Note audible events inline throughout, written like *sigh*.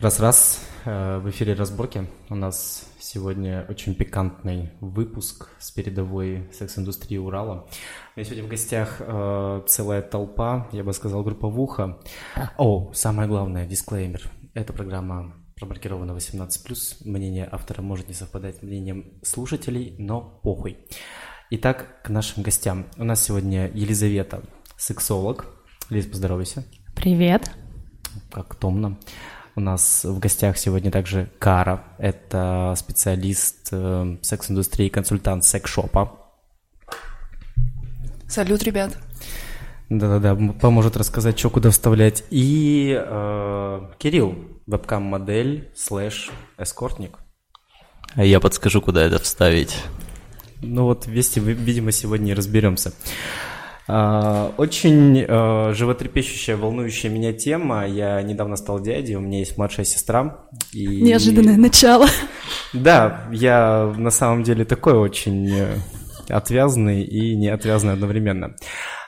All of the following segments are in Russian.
Раз-раз, э, в эфире «Разборки». У нас сегодня очень пикантный выпуск с передовой секс-индустрии Урала. У меня сегодня в гостях э, целая толпа, я бы сказал, групповуха. О, самое главное, дисклеймер. Эта программа промаркирована 18+. Мнение автора может не совпадать с мнением слушателей, но похуй. Итак, к нашим гостям. У нас сегодня Елизавета, сексолог. Лиз, поздоровайся. Привет. Как томно. У нас в гостях сегодня также Кара. Это специалист э, секс-индустрии, консультант секс-шопа. Салют, ребят. Да-да-да, поможет рассказать, что куда вставлять. И э, Кирилл, вебкам-модель слэш эскортник. А я подскажу, куда это вставить. Ну вот, вместе, видимо, сегодня и разберемся. А, очень э, животрепещущая, волнующая меня тема. Я недавно стал дядей, у меня есть младшая сестра. И... Неожиданное начало. Да, я на самом деле такой очень э, отвязанный и неотвязанный одновременно.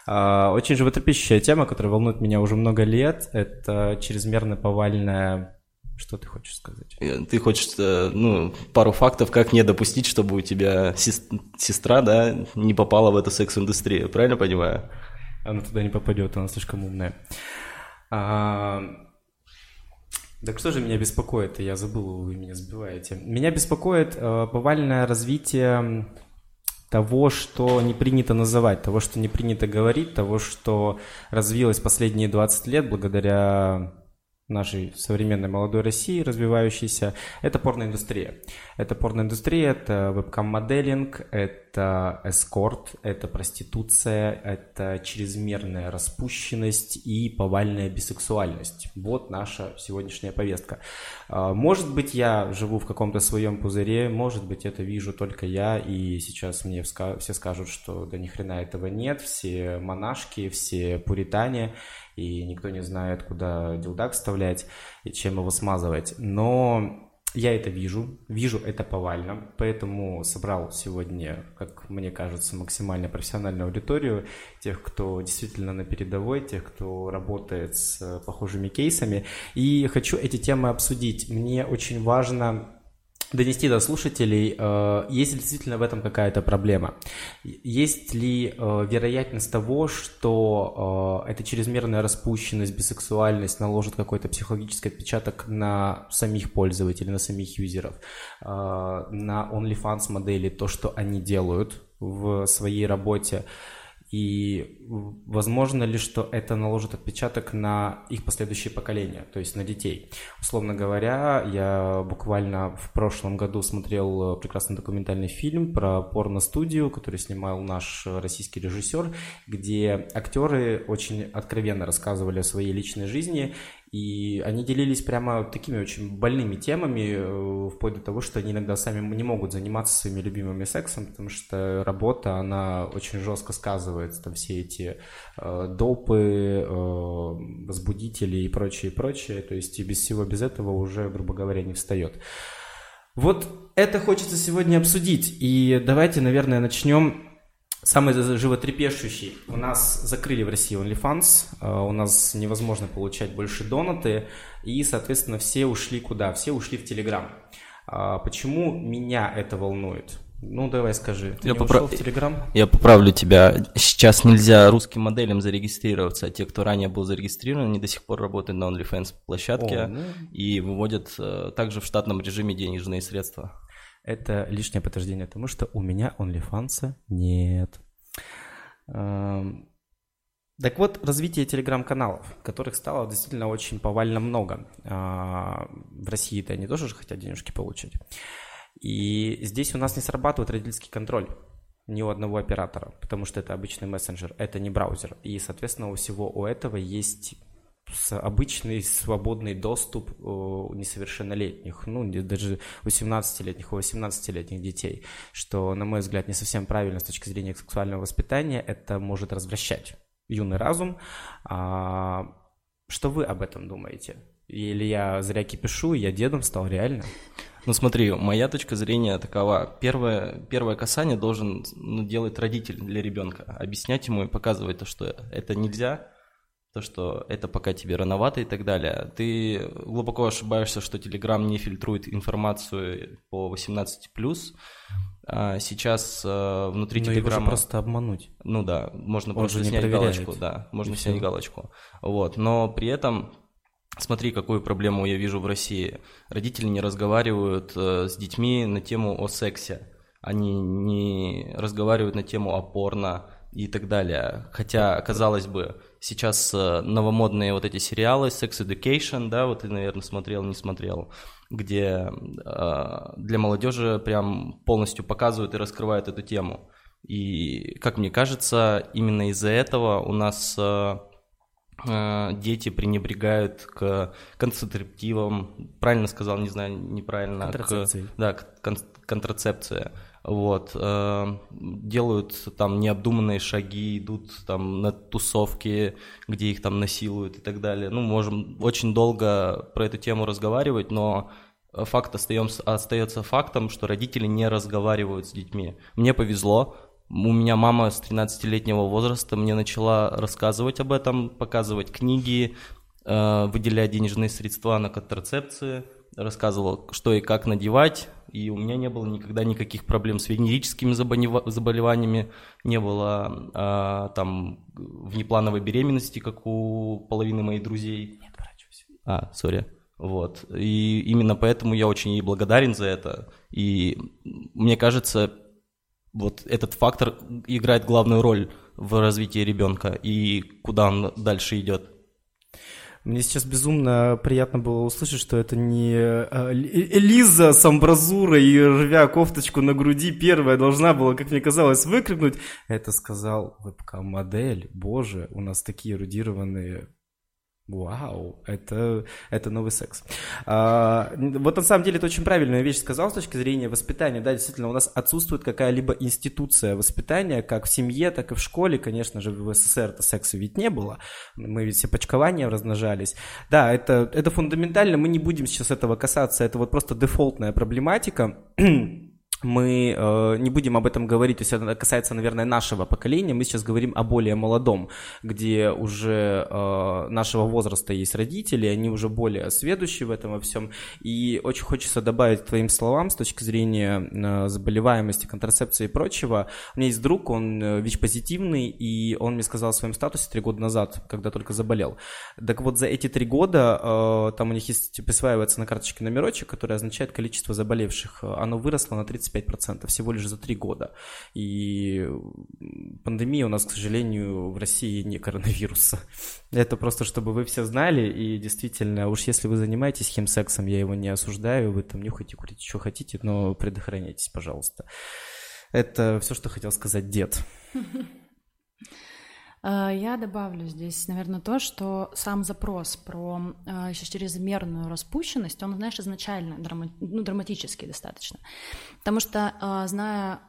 А, очень животрепещущая тема, которая волнует меня уже много лет. Это чрезмерно повальная что ты хочешь сказать? Э, ты хочешь, э, ну, пару фактов, как не допустить, чтобы у тебя сестра, да, не попала в эту секс-индустрию, правильно понимаю? Она туда не попадет, она слишком умная. А... Так что же меня беспокоит? Я забыл, вы меня сбиваете. Меня беспокоит э, повальное развитие того, что не принято называть, того, что не принято говорить, того, что развилось последние 20 лет благодаря нашей современной молодой России, развивающейся, это порноиндустрия. Это порноиндустрия, это вебкам-моделинг, это эскорт, это проституция, это чрезмерная распущенность и повальная бисексуальность. Вот наша сегодняшняя повестка. А, может быть, я живу в каком-то своем пузыре, может быть, это вижу только я, и сейчас мне все скажут, что да ни хрена этого нет, все монашки, все пуритане, и никто не знает, куда дилдак вставлять и чем его смазывать. Но я это вижу, вижу это повально, поэтому собрал сегодня, как мне кажется, максимально профессиональную аудиторию, тех, кто действительно на передовой, тех, кто работает с похожими кейсами, и хочу эти темы обсудить. Мне очень важно донести до слушателей, э, есть ли действительно в этом какая-то проблема. Есть ли э, вероятность того, что э, эта чрезмерная распущенность, бисексуальность наложит какой-то психологический отпечаток на самих пользователей, на самих юзеров, на OnlyFans модели, то, что они делают в своей работе. И возможно ли, что это наложит отпечаток на их последующие поколения, то есть на детей? Условно говоря, я буквально в прошлом году смотрел прекрасный документальный фильм про порно-студию, который снимал наш российский режиссер, где актеры очень откровенно рассказывали о своей личной жизни и они делились прямо такими очень больными темами, э, вплоть до того, что они иногда сами не могут заниматься своими любимыми сексом, потому что работа, она очень жестко сказывается, там все эти э, допы, э, возбудители и прочее, прочее, то есть и без всего без этого уже, грубо говоря, не встает. Вот это хочется сегодня обсудить, и давайте, наверное, начнем Самый животрепещущий. У нас закрыли в России OnlyFans, а, у нас невозможно получать больше донаты, и, соответственно, все ушли куда? Все ушли в Telegram. А, почему меня это волнует? Ну, давай скажи. Ты я, не поправ... в Telegram? я поправлю тебя. Сейчас нельзя русским моделям зарегистрироваться. Те, кто ранее был зарегистрирован, они до сих пор работают на OnlyFans площадке О, ну... и выводят э, также в штатном режиме денежные средства это лишнее подтверждение тому, что у меня OnlyFans нет. Эм, так вот, развитие телеграм-каналов, которых стало действительно очень повально много. А, в России-то они тоже же хотят денежки получить. И здесь у нас не срабатывает родительский контроль ни у одного оператора, потому что это обычный мессенджер, это не браузер. И, соответственно, у всего у этого есть обычный свободный доступ у несовершеннолетних, ну, даже у 17-летних, у 18-летних детей, что, на мой взгляд, не совсем правильно с точки зрения сексуального воспитания, это может развращать юный разум. А, что вы об этом думаете? Или я зря кипишу, я дедом стал, реально? Ну смотри, моя точка зрения такова. Первое, первое касание должен ну, делать родитель для ребенка. Объяснять ему и показывать то, что это нельзя, то, что это пока тебе рановато и так далее. Ты глубоко ошибаешься, что Telegram не фильтрует информацию по 18+. А сейчас э, внутри Но Телеграма... его просто обмануть. Ну да, можно Он просто снять проверяет. галочку, да, можно И снять всё. галочку. Вот, но при этом Смотри, какую проблему я вижу в России. Родители не разговаривают э, с детьми на тему о сексе. Они не разговаривают на тему о порно и так далее. Хотя, казалось бы, сейчас э, новомодные вот эти сериалы Sex Education, да, вот ты, наверное, смотрел, не смотрел, где э, для молодежи прям полностью показывают и раскрывают эту тему. И, как мне кажется, именно из-за этого у нас э, э, дети пренебрегают к концентративам, правильно сказал, не знаю, неправильно. к- Контрацепции. да, к- кон- контрацепция. Вот, э, делают там необдуманные шаги, идут там на тусовки, где их там насилуют и так далее. Ну, можем очень долго про эту тему разговаривать, но факт остаемся, остается фактом, что родители не разговаривают с детьми. Мне повезло, у меня мама с 13-летнего возраста мне начала рассказывать об этом, показывать книги, э, выделять денежные средства на контрацепции, рассказывала, что и как надевать, и у меня не было никогда никаких проблем с венерическими заболева- заболеваниями, не было а, там внеплановой беременности, как у половины моих друзей. Не отворачивайся. А, сори. Вот. И именно поэтому я очень ей благодарен за это. И мне кажется, вот этот фактор играет главную роль в развитии ребенка и куда он дальше идет. Мне сейчас безумно приятно было услышать, что это не э, Ли- Лиза с амбразурой и рвя кофточку на груди первая должна была, как мне казалось, выкрикнуть. Это сказал вебкам-модель. Боже, у нас такие эрудированные Вау, это, это новый секс. А, вот на самом деле это очень правильная вещь сказал с точки зрения воспитания. Да, действительно, у нас отсутствует какая-либо институция воспитания, как в семье, так и в школе. Конечно же, в СССР-то секса ведь не было. Мы ведь все почкования размножались. Да, это, это фундаментально. Мы не будем сейчас этого касаться. Это вот просто дефолтная проблематика. Мы э, не будем об этом говорить, то есть это касается, наверное, нашего поколения. Мы сейчас говорим о более молодом, где уже э, нашего возраста есть родители, они уже более сведущие в этом во всем. И очень хочется добавить к твоим словам с точки зрения э, заболеваемости, контрацепции и прочего. У меня есть друг, он э, ВИЧ-позитивный, и он мне сказал о своем статусе три года назад, когда только заболел. Так вот, за эти три года э, там у них есть, присваивается на карточке номерочек, который означает количество заболевших. Оно выросло на 35% всего лишь за три года. И пандемия у нас, к сожалению, в России не коронавируса. *laughs* Это просто, чтобы вы все знали, и действительно, уж если вы занимаетесь химсексом, я его не осуждаю, вы там нюхайте, курите, что хотите, но предохраняйтесь, пожалуйста. Это все, что хотел сказать дед. *laughs* А, Я добавлю здесь, наверное, то, что сам запрос про а, еще чрезмерную распущенность, он, знаешь, изначально драма- ну, драматический достаточно. Потому что, а, зная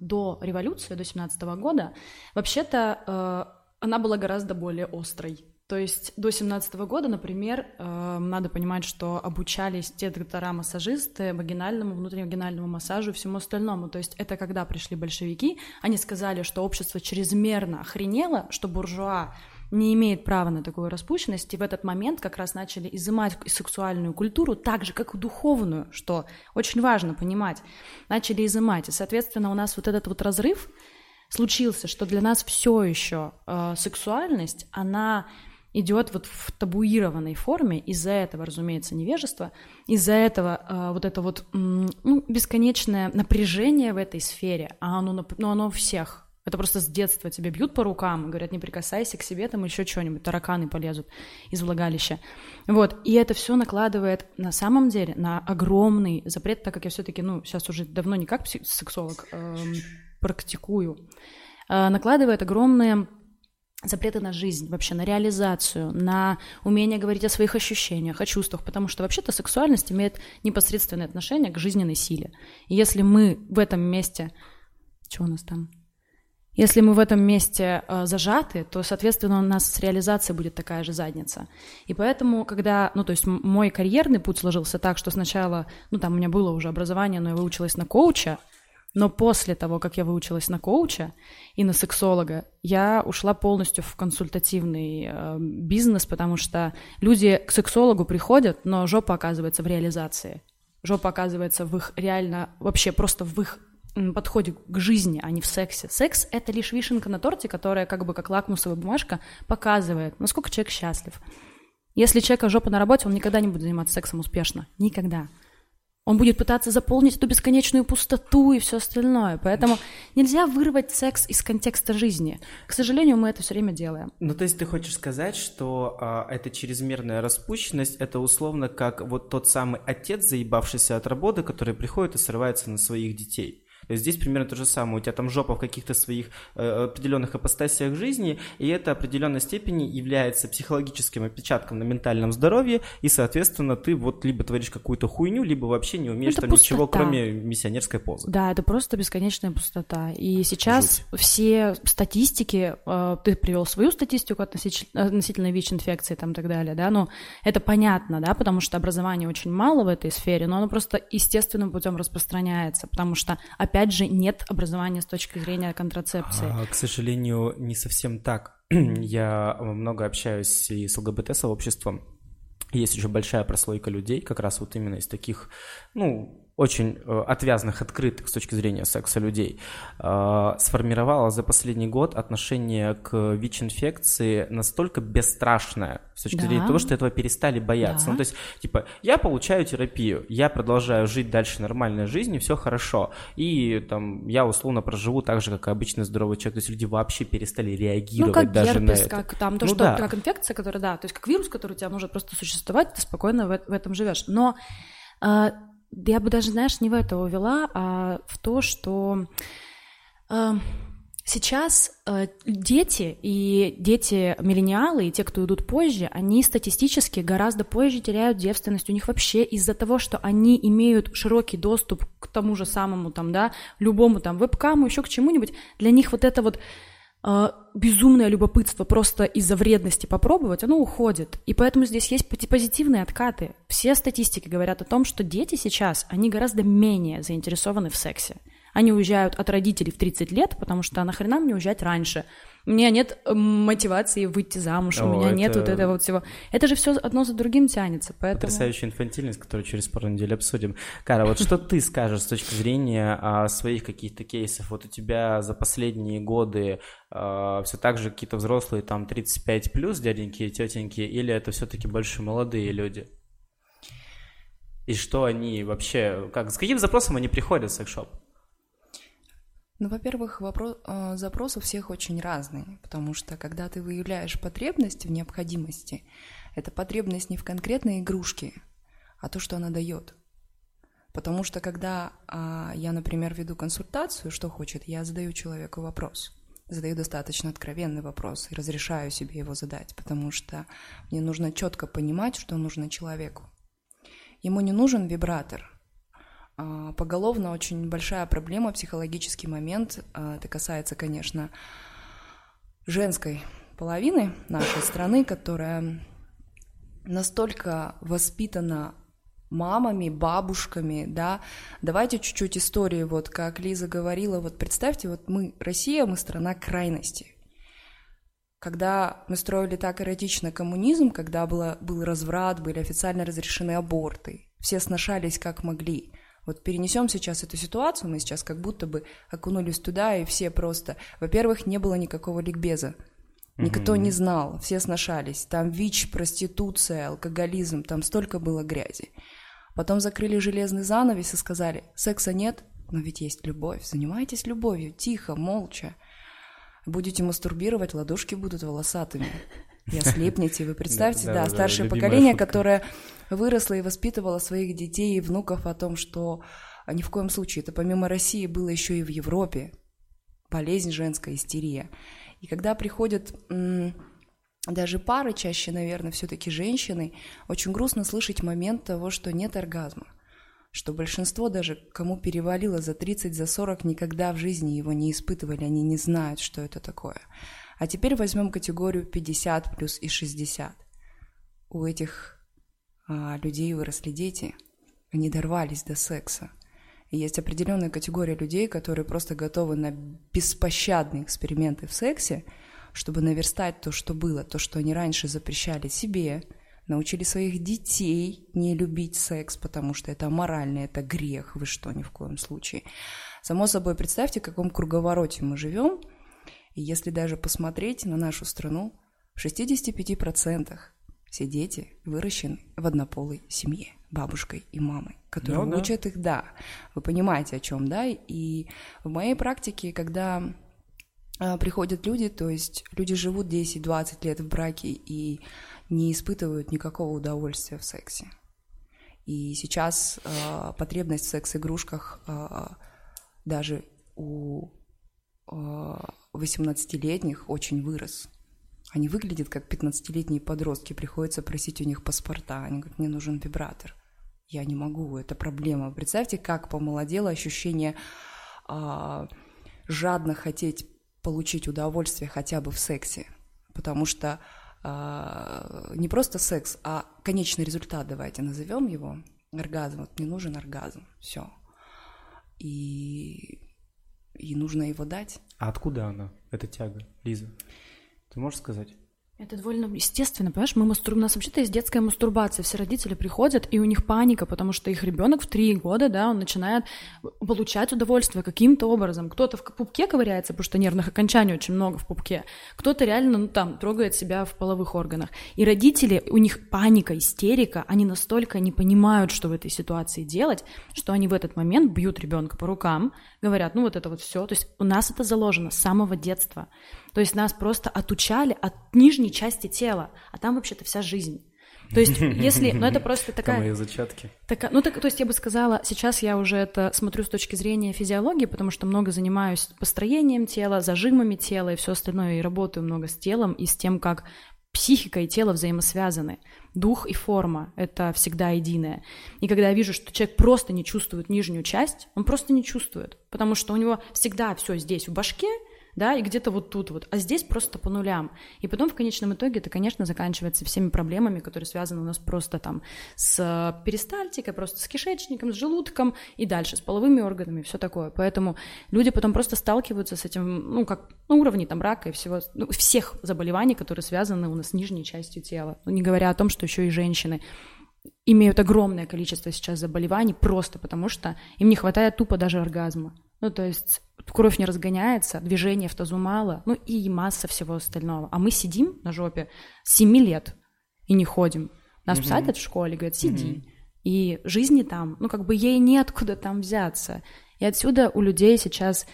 до революции, до 17 года, вообще-то она была гораздо более острой. То есть до 17 года, например, э, надо понимать, что обучались те доктора-массажисты вагинальному, внутривагинальному массажу и всему остальному. То есть это когда пришли большевики, они сказали, что общество чрезмерно охренело, что буржуа не имеет права на такую распущенность, и в этот момент как раз начали изымать сексуальную культуру, так же, как и духовную, что очень важно понимать, начали изымать. И, соответственно, у нас вот этот вот разрыв случился, что для нас все еще э, сексуальность, она идет вот в табуированной форме, из-за этого, разумеется, невежество, из-за этого э, вот это вот ну, бесконечное напряжение в этой сфере, а оно, ну, оно всех. Это просто с детства тебе бьют по рукам говорят, не прикасайся к себе, там еще что-нибудь, тараканы полезут из влагалища. Вот, и это все накладывает на самом деле на огромный запрет, так как я все-таки, ну, сейчас уже давно не как сексолог эм, практикую, э, накладывает огромные запреты на жизнь, вообще на реализацию, на умение говорить о своих ощущениях, о чувствах, потому что вообще-то сексуальность имеет непосредственное отношение к жизненной силе. И если мы в этом месте... Что у нас там? Если мы в этом месте э, зажаты, то, соответственно, у нас с реализацией будет такая же задница. И поэтому, когда, ну, то есть мой карьерный путь сложился так, что сначала, ну, там у меня было уже образование, но я выучилась на коуча, Но после того, как я выучилась на коуча и на сексолога, я ушла полностью в консультативный э, бизнес, потому что люди к сексологу приходят, но жопа оказывается в реализации. Жопа оказывается в их реально, вообще просто в их подходе к жизни, а не в сексе. Секс — это лишь вишенка на торте, которая как бы как лакмусовая бумажка показывает, насколько человек счастлив. Если человека жопа на работе, он никогда не будет заниматься сексом успешно. Никогда. Он будет пытаться заполнить эту бесконечную пустоту и все остальное. Поэтому нельзя вырвать секс из контекста жизни. К сожалению, мы это все время делаем. Ну, то есть ты хочешь сказать, что а, эта чрезмерная распущенность это условно как вот тот самый отец, заебавшийся от работы, который приходит и срывается на своих детей. Здесь примерно то же самое. У тебя там жопа в каких-то своих э, определенных апостасиях жизни, и это в определенной степени является психологическим отпечатком на ментальном здоровье, и, соответственно, ты вот либо творишь какую-то хуйню, либо вообще не умеешь это там пустота. ничего, кроме миссионерской позы. Да, это просто бесконечная пустота. И сейчас Жуть. все статистики, э, ты привел свою статистику относительно, относительно ВИЧ-инфекции там и так далее, да, но это понятно, да, потому что образования очень мало в этой сфере, но оно просто естественным путем распространяется, потому что, опять же, нет образования с точки зрения контрацепции. А, к сожалению, не совсем так. *clears throat* Я много общаюсь и с ЛГБТ-сообществом. Есть еще большая прослойка людей, как раз вот именно из таких, ну, очень э, отвязных, открытых с точки зрения секса людей, э, сформировала за последний год отношение к ВИЧ-инфекции настолько бесстрашное с точки да. зрения того, что этого перестали бояться. Да. Ну, то есть, типа, я получаю терапию, я продолжаю жить дальше нормальной жизнью, все хорошо, и там я условно проживу так же, как и обычный здоровый человек. То есть люди вообще перестали реагировать ну, как даже герпес, на это. как там то, ну, что да. как инфекция, которая, да, то есть как вирус, который у тебя может просто существовать, ты спокойно в, в этом живешь. Но э, я бы даже, знаешь, не в это увела, а в то, что э, сейчас э, дети и дети-миллениалы, и те, кто идут позже, они статистически гораздо позже теряют девственность. У них вообще из-за того, что они имеют широкий доступ к тому же самому, там, да, любому там вебкаму, еще к чему-нибудь, для них вот это вот безумное любопытство просто из-за вредности попробовать, оно уходит. И поэтому здесь есть позитивные откаты. Все статистики говорят о том, что дети сейчас, они гораздо менее заинтересованы в сексе. Они уезжают от родителей в 30 лет, потому что нахрена мне уезжать раньше? У меня нет мотивации выйти замуж, О, у меня это... нет вот этого вот всего. Это же все одно за другим тянется, поэтому... Потрясающая инфантильность, которую через пару недель обсудим. Кара, вот что ты скажешь с точки зрения а, своих каких-то кейсов? Вот у тебя за последние годы а, все так же какие-то взрослые, там, 35 плюс дяденьки и тетеньки, или это все-таки больше молодые люди? И что они вообще, как, с каким запросом они приходят в секс-шоп? Ну, во-первых, вопрос, э, запросы у всех очень разные, потому что когда ты выявляешь потребность в необходимости, это потребность не в конкретной игрушке, а то, что она дает. Потому что когда а, я, например, веду консультацию, что хочет, я задаю человеку вопрос, задаю достаточно откровенный вопрос и разрешаю себе его задать, потому что мне нужно четко понимать, что нужно человеку. Ему не нужен вибратор, поголовно очень большая проблема, психологический момент. А, это касается, конечно, женской половины нашей страны, которая настолько воспитана мамами, бабушками, да. Давайте чуть-чуть истории, вот как Лиза говорила, вот представьте, вот мы, Россия, мы страна крайности. Когда мы строили так эротично коммунизм, когда было, был разврат, были официально разрешены аборты, все сношались как могли – вот перенесем сейчас эту ситуацию, мы сейчас как будто бы окунулись туда, и все просто... Во-первых, не было никакого ликбеза. Никто не знал, все сношались. Там ВИЧ, проституция, алкоголизм, там столько было грязи. Потом закрыли железный занавес и сказали, секса нет, но ведь есть любовь, занимайтесь любовью, тихо, молча. Будете мастурбировать, ладошки будут волосатыми и ослепнете. Вы *laughs* представьте, да, старшее поколение, которое выросло и воспитывало своих детей и внуков о том, что ни в коем случае, это помимо России было еще и в Европе, болезнь женская, истерия. И когда приходят даже пары, чаще, наверное, все-таки женщины, очень грустно слышать момент того, что нет оргазма что большинство даже, кому перевалило за 30, за 40, никогда в жизни его не испытывали, они не знают, что это такое. А теперь возьмем категорию 50 плюс и 60. У этих а, людей выросли дети, они дорвались до секса. есть определенная категория людей, которые просто готовы на беспощадные эксперименты в сексе, чтобы наверстать то, что было, то, что они раньше запрещали себе, научили своих детей не любить секс, потому что это аморально, это грех, вы что, ни в коем случае. Само собой, представьте, в каком круговороте мы живем, и если даже посмотреть на нашу страну, в 65% все дети выращены в однополой семье, бабушкой и мамой, которые ну, учат да. их, да. Вы понимаете, о чем, да? И в моей практике, когда э, приходят люди, то есть люди живут 10-20 лет в браке и не испытывают никакого удовольствия в сексе. И сейчас э, потребность в секс-игрушках э, даже у э, 18-летних очень вырос. Они выглядят как 15-летние подростки, приходится просить у них паспорта. Они говорят, мне нужен вибратор. Я не могу, это проблема. Представьте, как помолодело ощущение а, жадно хотеть получить удовольствие хотя бы в сексе. Потому что а, не просто секс, а конечный результат, давайте назовем его, оргазм. Вот мне нужен оргазм, все. И, и нужно его дать. А откуда она, эта тяга, Лиза? Ты можешь сказать? Это довольно естественно, понимаешь? Мы мастур... У нас вообще-то есть детская мастурбация. Все родители приходят, и у них паника, потому что их ребенок в три года, да, он начинает получать удовольствие каким-то образом. Кто-то в пупке ковыряется, потому что нервных окончаний очень много в пупке. Кто-то реально, ну, там, трогает себя в половых органах. И родители, у них паника, истерика, они настолько не понимают, что в этой ситуации делать, что они в этот момент бьют ребенка по рукам, говорят, ну, вот это вот все. То есть у нас это заложено с самого детства. То есть нас просто отучали от нижней части тела, а там вообще-то вся жизнь. То есть, если, ну это просто такая... Там мои зачатки. Такая, ну так, то есть я бы сказала, сейчас я уже это смотрю с точки зрения физиологии, потому что много занимаюсь построением тела, зажимами тела и все остальное, и работаю много с телом и с тем, как психика и тело взаимосвязаны. Дух и форма — это всегда единое. И когда я вижу, что человек просто не чувствует нижнюю часть, он просто не чувствует, потому что у него всегда все здесь в башке — да, и где-то вот тут вот, а здесь просто по нулям. И потом в конечном итоге это, конечно, заканчивается всеми проблемами, которые связаны у нас просто там с перистальтикой, просто с кишечником, с желудком и дальше, с половыми органами, все такое. Поэтому люди потом просто сталкиваются с этим, ну, как на уровне там рака и всего, ну, всех заболеваний, которые связаны у нас с нижней частью тела. Ну, не говоря о том, что еще и женщины имеют огромное количество сейчас заболеваний просто потому, что им не хватает тупо даже оргазма. Ну, то есть кровь не разгоняется, движения в тазу мало, ну и масса всего остального. А мы сидим на жопе с 7 лет и не ходим. Нас mm-hmm. садят в школе, говорят, сиди. Mm-hmm. И жизни там, ну как бы ей неоткуда там взяться. И отсюда у людей сейчас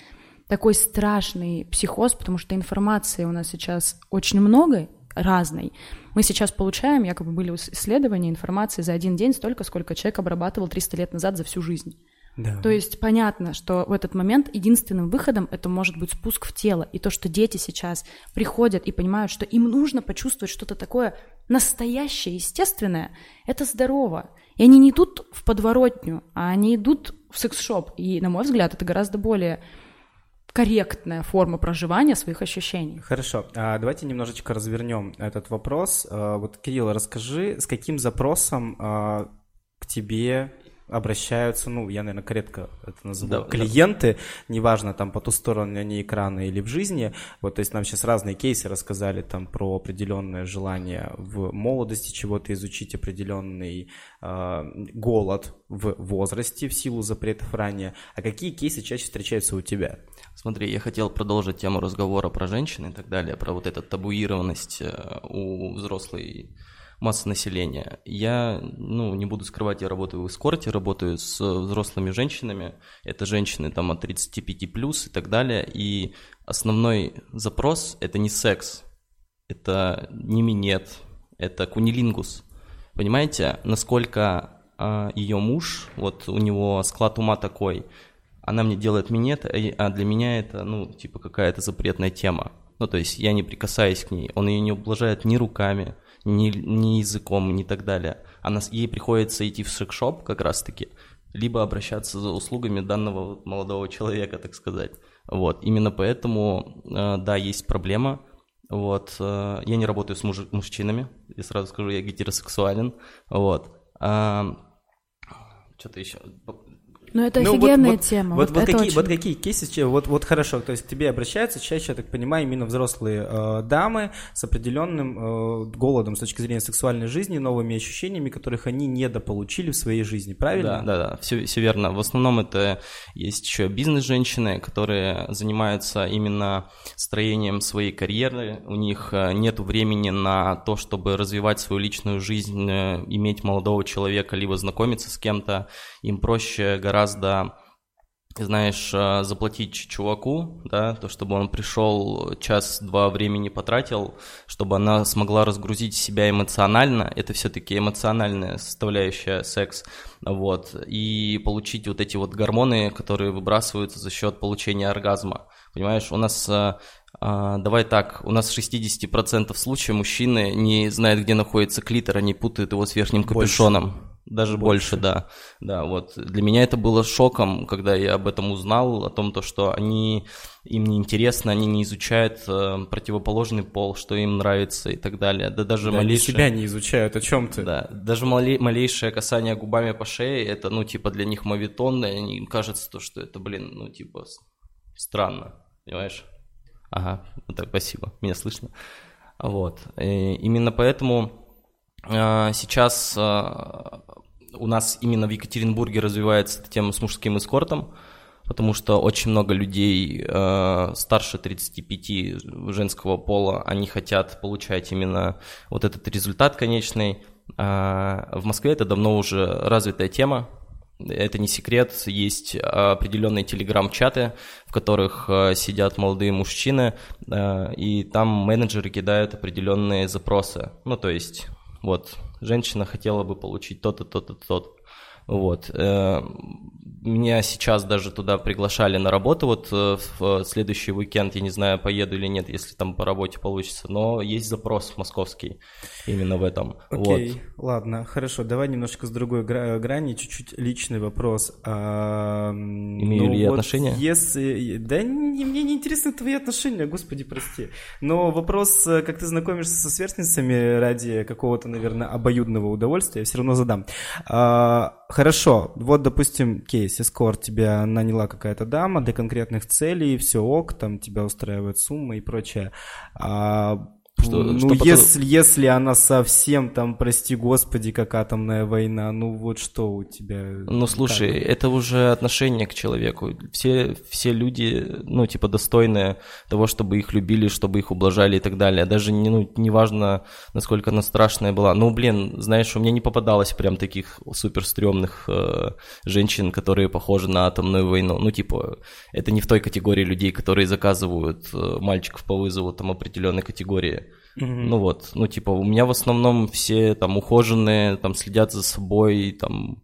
такой страшный психоз, потому что информации у нас сейчас очень много, разной. Мы сейчас получаем, якобы были исследования информации за один день столько, сколько человек обрабатывал 300 лет назад за всю жизнь. Да. То есть понятно, что в этот момент единственным выходом это может быть спуск в тело. И то, что дети сейчас приходят и понимают, что им нужно почувствовать что-то такое настоящее, естественное, это здорово. И они не идут в подворотню, а они идут в секс-шоп. И, на мой взгляд, это гораздо более корректная форма проживания своих ощущений. Хорошо, а давайте немножечко развернем этот вопрос. А, вот, Кирилл, расскажи, с каким запросом а, к тебе обращаются, ну, я, наверное, корректно это называю, да, клиенты, да. неважно, там, по ту сторону они экрана или в жизни, вот, то есть нам сейчас разные кейсы рассказали там про определенное желание в молодости чего-то изучить, определенный э, голод в возрасте в силу запретов ранее, а какие кейсы чаще встречаются у тебя? Смотри, я хотел продолжить тему разговора про женщин и так далее, про вот эту табуированность э, у взрослой массы населения. Я, ну, не буду скрывать, я работаю в эскорте, работаю с взрослыми женщинами. Это женщины там от 35 плюс и так далее. И основной запрос – это не секс, это не минет, это кунилингус. Понимаете, насколько а, ее муж, вот у него склад ума такой, она мне делает минет, а для меня это, ну, типа какая-то запретная тема. Ну, то есть я не прикасаюсь к ней, он ее не ублажает ни руками, ни, ни языком, ни так далее. Она, ей приходится идти в секшоп как раз-таки, либо обращаться за услугами данного молодого человека, так сказать. Вот, именно поэтому, э, да, есть проблема. Вот, э, я не работаю с муж- мужчинами, я сразу скажу, я гетеросексуален. Вот. А, что-то еще. Ну, это ну, офигенная вот, тема. Вот, вот, вот, какие, очень... вот какие кейсы, вот, вот хорошо, то есть к тебе обращаются чаще, я так понимаю, именно взрослые э, дамы с определенным э, голодом с точки зрения сексуальной жизни, новыми ощущениями, которых они недополучили в своей жизни, правильно? Да, да, да, все, все верно. В основном это есть еще бизнес-женщины, которые занимаются именно строением своей карьеры, у них э, нет времени на то, чтобы развивать свою личную жизнь, э, иметь молодого человека, либо знакомиться с кем-то, им проще гораздо знаешь, э, заплатить чуваку, да, то, чтобы он пришел, час-два времени потратил, чтобы она смогла разгрузить себя эмоционально, это все-таки эмоциональная составляющая секс, вот, и получить вот эти вот гормоны, которые выбрасываются за счет получения оргазма. Понимаешь, у нас э, а, давай так, у нас 60% случаев мужчины не знают, где находится клитор, они путают его с верхним капюшоном. Больше. Даже больше. больше, да. Да, вот. Для меня это было шоком, когда я об этом узнал, о том, то, что они, им не интересно, они не изучают э, противоположный пол, что им нравится и так далее. Да даже да, малейшее... себя не изучают, о чем ты? Да, даже малей... малейшее касание губами по шее, это, ну, типа, для них мавитон, и им кажется то, что это, блин, ну, типа, странно, понимаешь? Ага, вот так, спасибо, меня слышно. Вот, и именно поэтому э, сейчас э, у нас именно в Екатеринбурге развивается эта тема с мужским эскортом, потому что очень много людей э, старше 35 женского пола, они хотят получать именно вот этот результат конечный. А в Москве это давно уже развитая тема, это не секрет, есть определенные телеграм-чаты, в которых э, сидят молодые мужчины, э, и там менеджеры кидают определенные запросы. Ну, то есть, вот, женщина хотела бы получить то-то, то-то, то-то. Вот. Э, меня сейчас даже туда приглашали на работу, вот э, в следующий уикенд, я не знаю, поеду или нет, если там по работе получится, но есть запрос московский именно в этом. Окей, вот. ладно, хорошо, давай немножко с другой гра- грани, чуть-чуть личный вопрос. А, Имею ну, ли я вот отношения? Если... Да не, мне не интересны твои отношения, господи, прости. Но вопрос, э, как ты знакомишься со сверстницами ради какого-то, наверное, обоюдного удовольствия, я все равно задам. А, хорошо, вот, допустим, кейс эскорт тебя наняла какая-то дама для конкретных целей, все ок, там тебя устраивает сумма и прочее. А что, ну, что если, потом... если она совсем там, прости господи, как атомная война, ну вот что у тебя? Ну слушай, как? это уже отношение к человеку. Все, все люди, ну типа достойные того, чтобы их любили, чтобы их ублажали и так далее. Даже не, ну, не важно, насколько она страшная была. Ну блин, знаешь, у меня не попадалось прям таких супер стрёмных э, женщин, которые похожи на атомную войну. Ну типа, это не в той категории людей, которые заказывают э, мальчиков по вызову там определенной категории. Mm-hmm. Ну вот, ну типа у меня в основном все там ухоженные, там следят за собой, там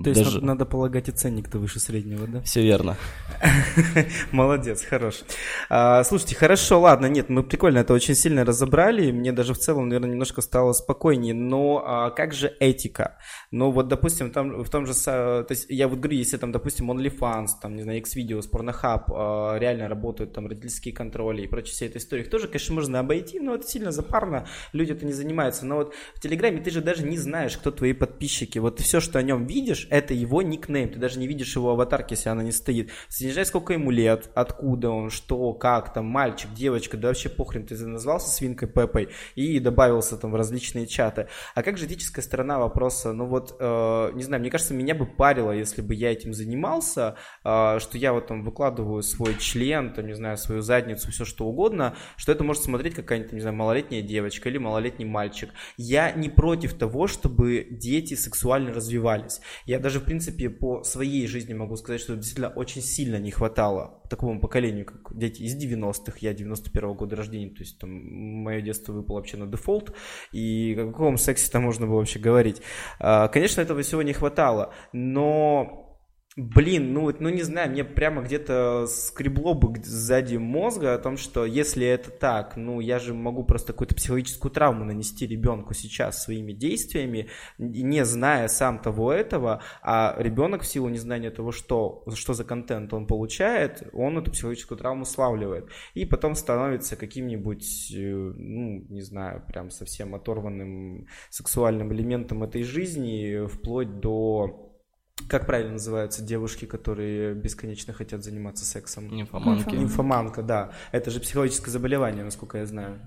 то есть Даже... надо, надо полагать и ценник-то выше среднего, да? Все верно. *laughs* Молодец, хорош. А, слушайте, хорошо, ладно, нет, мы прикольно это очень сильно разобрали, мне даже в целом, наверное, немножко стало спокойнее, но а, как же этика? Ну вот, допустим, там в том же, то есть я вот говорю, если там, допустим, OnlyFans, там, не знаю, X-Videos, Pornhub, а, реально работают там родительские контроли и прочие все этой истории, их тоже, конечно, можно обойти, но это сильно запарно, люди это не занимаются, но вот в Телеграме ты же даже не знаешь, кто твои подписчики, вот все, что о нем видишь, видишь, это его никнейм, ты даже не видишь его аватарки, если она не стоит. Снижай, сколько ему лет, откуда он, что, как, там, мальчик, девочка, да вообще похрен, ты назвался свинкой Пеппой и добавился там в различные чаты. А как же этическая сторона вопроса? Ну вот, э, не знаю, мне кажется, меня бы парило, если бы я этим занимался, э, что я вот там выкладываю свой член, там, не знаю, свою задницу, все что угодно, что это может смотреть какая-нибудь, не знаю, малолетняя девочка или малолетний мальчик. Я не против того, чтобы дети сексуально развивались. Я даже, в принципе, по своей жизни могу сказать, что действительно очень сильно не хватало такому поколению, как дети из 90-х, я 91-го года рождения, то есть там мое детство выпало вообще на дефолт, и о каком сексе там можно было вообще говорить. А, конечно, этого всего не хватало, но Блин, ну, ну не знаю, мне прямо где-то скребло бы сзади мозга о том, что если это так, ну я же могу просто какую-то психологическую травму нанести ребенку сейчас своими действиями, не зная сам того этого, а ребенок в силу незнания того, что, что за контент он получает, он эту психологическую травму славливает. И потом становится каким-нибудь, э, ну, не знаю, прям совсем оторванным сексуальным элементом этой жизни, вплоть до как правильно называются девушки, которые бесконечно хотят заниматься сексом? Нимфоманки. Нимфоманка, да. Это же психологическое заболевание, насколько я знаю.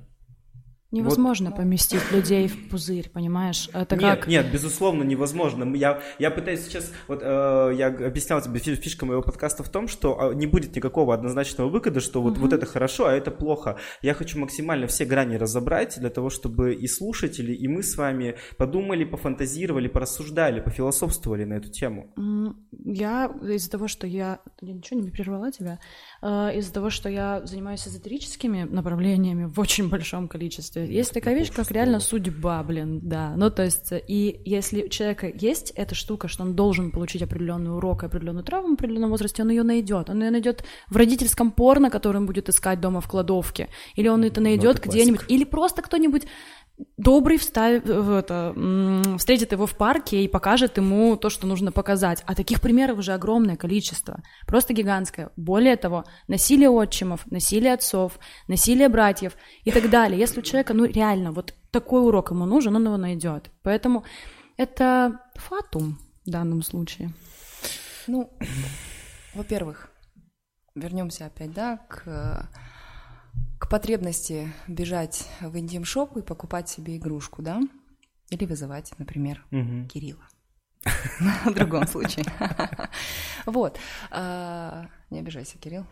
Невозможно вот. поместить людей в пузырь, понимаешь? Это нет, как... нет, безусловно, невозможно. Я, я пытаюсь сейчас, вот э, я объяснял тебе, фишка моего подкаста в том, что э, не будет никакого однозначного выхода, что вот, uh-huh. вот это хорошо, а это плохо. Я хочу максимально все грани разобрать для того, чтобы и слушатели, и мы с вами подумали, пофантазировали, порассуждали, пофилософствовали на эту тему. Я из-за того, что я... Я ничего не прервала тебя. Э, из-за того, что я занимаюсь эзотерическими направлениями в очень большом количестве, есть такая вещь, как реально судьба, блин, да. Ну, то есть, и если у человека есть эта штука, что он должен получить определенный урок, определенную травму в определенном возрасте, он ее найдет. Он ее найдет в родительском порно, который он будет искать дома в кладовке. Или он это найдет ну, где-нибудь. Или просто кто-нибудь добрый вставит, в это, встретит его в парке и покажет ему то, что нужно показать. А таких примеров уже огромное количество, просто гигантское. Более того, насилие отчимов, насилие отцов, насилие братьев и так далее. Если у человека, ну реально, вот такой урок ему нужен, он его найдет. Поэтому это фатум в данном случае. Ну, во-первых, вернемся опять, да, к к потребности бежать в интим-шоп и покупать себе игрушку, да? Или вызывать, например, угу. Кирилла. *laughs* В другом случае. *laughs* Вот. А, не обижайся, Кирилл.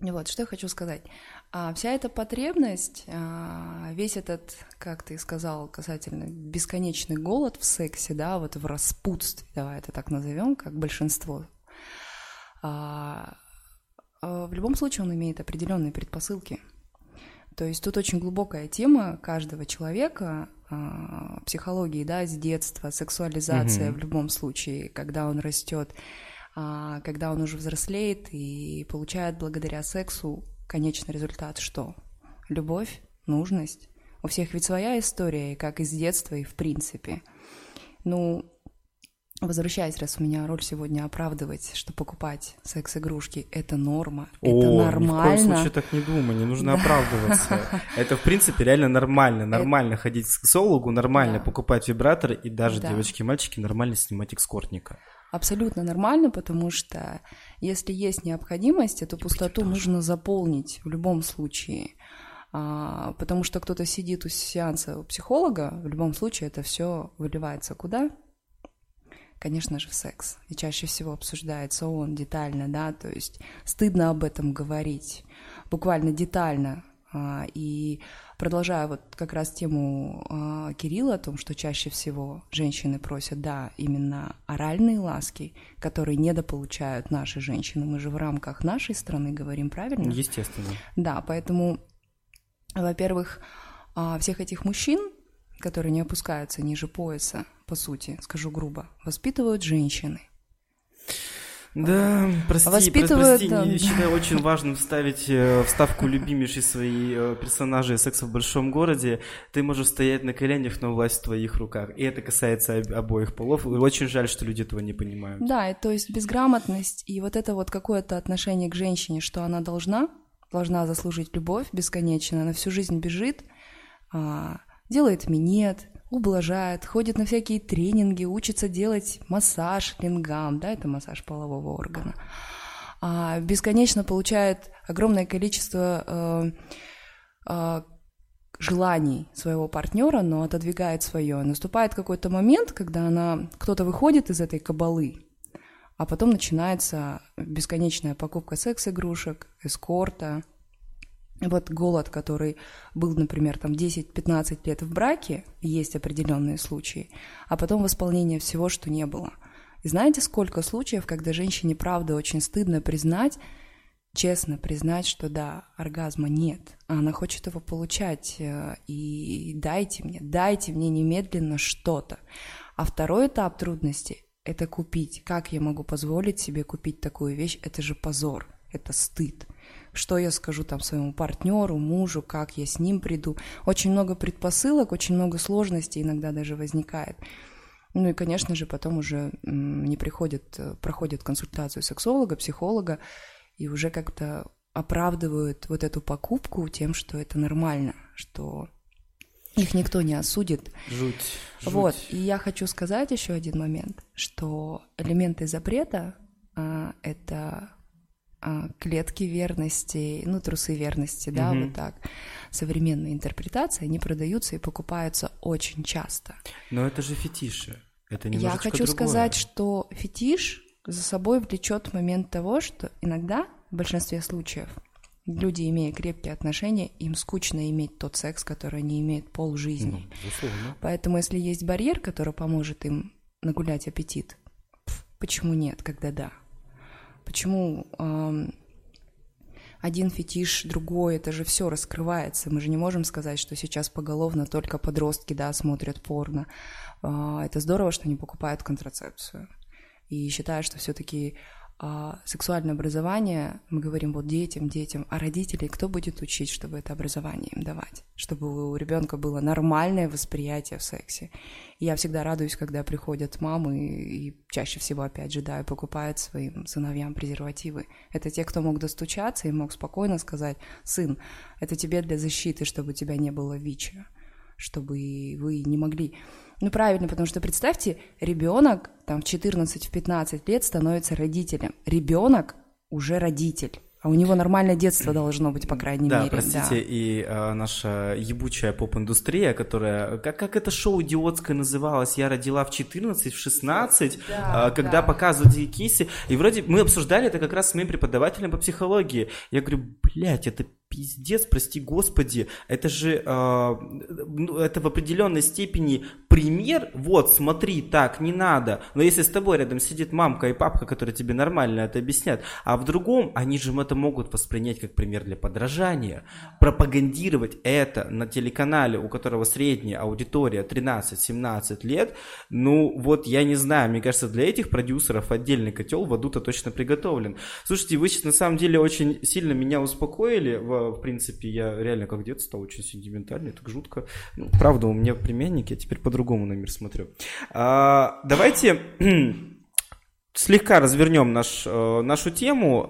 Вот, что я хочу сказать. А, вся эта потребность, а, весь этот, как ты сказал, касательно бесконечный голод в сексе, да, вот в распутстве, давай это так назовем, как большинство, а, в любом случае он имеет определенные предпосылки. То есть тут очень глубокая тема каждого человека, а, психологии, да, с детства, сексуализация угу. в любом случае, когда он растет, а, когда он уже взрослеет и получает благодаря сексу конечный результат, что любовь, нужность. У всех ведь своя история, как из детства и в принципе. Ну, Возвращаясь, раз у меня роль сегодня оправдывать, что покупать секс-игрушки — это норма, О, это нормально. ни в коем случае так не думай, не нужно оправдываться. Это, в принципе, реально нормально. Нормально ходить к сексологу, нормально покупать вибраторы, и даже девочки и мальчики нормально снимать экскортника. Абсолютно нормально, потому что если есть необходимость, эту пустоту нужно заполнить в любом случае. А, потому что кто-то сидит у сеанса у психолога, в любом случае это все выливается куда? Конечно же, в секс. И чаще всего обсуждается он детально, да, то есть стыдно об этом говорить, буквально детально. А, и продолжая вот как раз тему а, Кирилла о том, что чаще всего женщины просят, да, именно оральные ласки, которые недополучают наши женщины. Мы же в рамках нашей страны говорим, правильно? Естественно. Да, поэтому, во-первых, а, всех этих мужчин, которые не опускаются ниже пояса, по сути, скажу грубо, воспитывают женщины. Да, прости, Воспитывают, прости, да. считаю очень важным вставить э, вставку любимейшей своей э, персонажей секса в большом городе. Ты можешь стоять на коленях, но власть в твоих руках. И это касается обоих полов. И очень жаль, что люди этого не понимают. Да, и, то есть безграмотность и вот это вот какое-то отношение к женщине, что она должна, должна заслужить любовь бесконечно, она всю жизнь бежит, а, делает минет, ублажает, ходит на всякие тренинги, учится делать массаж лингам, да, это массаж полового органа, а, бесконечно получает огромное количество э, э, желаний своего партнера, но отодвигает свое. Наступает какой-то момент, когда она, кто-то выходит из этой кабалы, а потом начинается бесконечная покупка секс-игрушек, эскорта, вот голод, который был, например, там 10-15 лет в браке, есть определенные случаи, а потом восполнение всего, что не было. И знаете, сколько случаев, когда женщине правда очень стыдно признать, честно признать, что да, оргазма нет, а она хочет его получать, э, и дайте мне, дайте мне немедленно что-то. А второй этап трудности – это купить. Как я могу позволить себе купить такую вещь? Это же позор, это стыд что я скажу там своему партнеру, мужу, как я с ним приду. Очень много предпосылок, очень много сложностей иногда даже возникает. Ну и, конечно же, потом уже не приходят, э, проходят консультацию сексолога, психолога, и уже как-то оправдывают вот эту покупку тем, что это нормально, что Их никто не осудит. Жуть. жуть. Вот, и я хочу сказать еще один момент, что элементы запрета а, это клетки верности, ну, трусы верности, да, угу. вот так. Современные интерпретации, они продаются и покупаются очень часто. Но это же фетиши. Это Я хочу другое. сказать, что фетиш за собой влечет момент того, что иногда, в большинстве случаев, люди, имея крепкие отношения, им скучно иметь тот секс, который они имеют пол жизни. Ну, Поэтому, если есть барьер, который поможет им нагулять аппетит, почему нет, когда да? Почему эм, один фетиш, другой, это же все раскрывается. Мы же не можем сказать, что сейчас поголовно только подростки, да, смотрят порно. Э, это здорово, что они покупают контрацепцию. И считаю, что все-таки а сексуальное образование, мы говорим вот детям, детям, а родителей кто будет учить, чтобы это образование им давать, чтобы у ребенка было нормальное восприятие в сексе. И я всегда радуюсь, когда приходят мамы и чаще всего, опять же, да, и покупают своим сыновьям презервативы. Это те, кто мог достучаться и мог спокойно сказать, сын, это тебе для защиты, чтобы у тебя не было ВИЧа, чтобы вы не могли ну, правильно, потому что представьте, ребенок там в 14-15 лет становится родителем. Ребенок уже родитель. А у него нормальное детство должно быть, по крайней да, мере. Простите, да, простите, и а, наша ебучая поп-индустрия, которая... Как, как это шоу идиотское называлось? «Я родила в 14, в 16», да, а, когда да. показывают эти кейсы. И вроде мы обсуждали это как раз с моим преподавателем по психологии. Я говорю, блядь, это пиздец, прости господи, это же, э, ну, это в определенной степени пример, вот, смотри, так, не надо. Но если с тобой рядом сидит мамка и папка, которые тебе нормально это объяснят, а в другом, они же это могут воспринять как пример для подражания. Пропагандировать это на телеканале, у которого средняя аудитория 13-17 лет, ну, вот, я не знаю, мне кажется, для этих продюсеров отдельный котел в аду-то точно приготовлен. Слушайте, вы сейчас на самом деле очень сильно меня успокоили в принципе, я реально как дед стал очень сентиментальный, так жутко. Ну, правда, у меня племянник, я теперь по-другому на мир смотрю. А, давайте *clears throat* слегка развернем наш, э, нашу тему,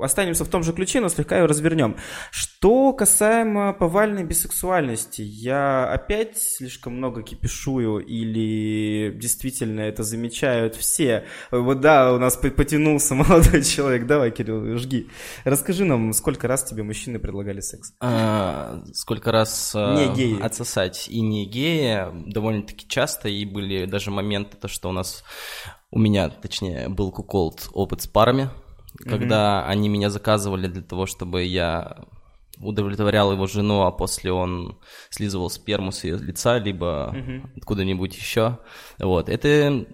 э, останемся в том же ключе, но слегка ее развернем. Что касаемо повальной бисексуальности, я опять слишком много кипишую или действительно это замечают все? Вот да, у нас потянулся *laughs* молодой человек, давай, Кирилл, жги. Расскажи нам, сколько раз тебе мужчины предлагали секс? А, сколько раз э, не геи. отсосать и не геи, довольно-таки часто, и были даже моменты, то, что у нас у меня, точнее, был куколд опыт с парами, mm-hmm. когда они меня заказывали для того, чтобы я удовлетворял его жену, а после он слизывал сперму с ее лица, либо mm-hmm. откуда-нибудь еще. Вот. Это,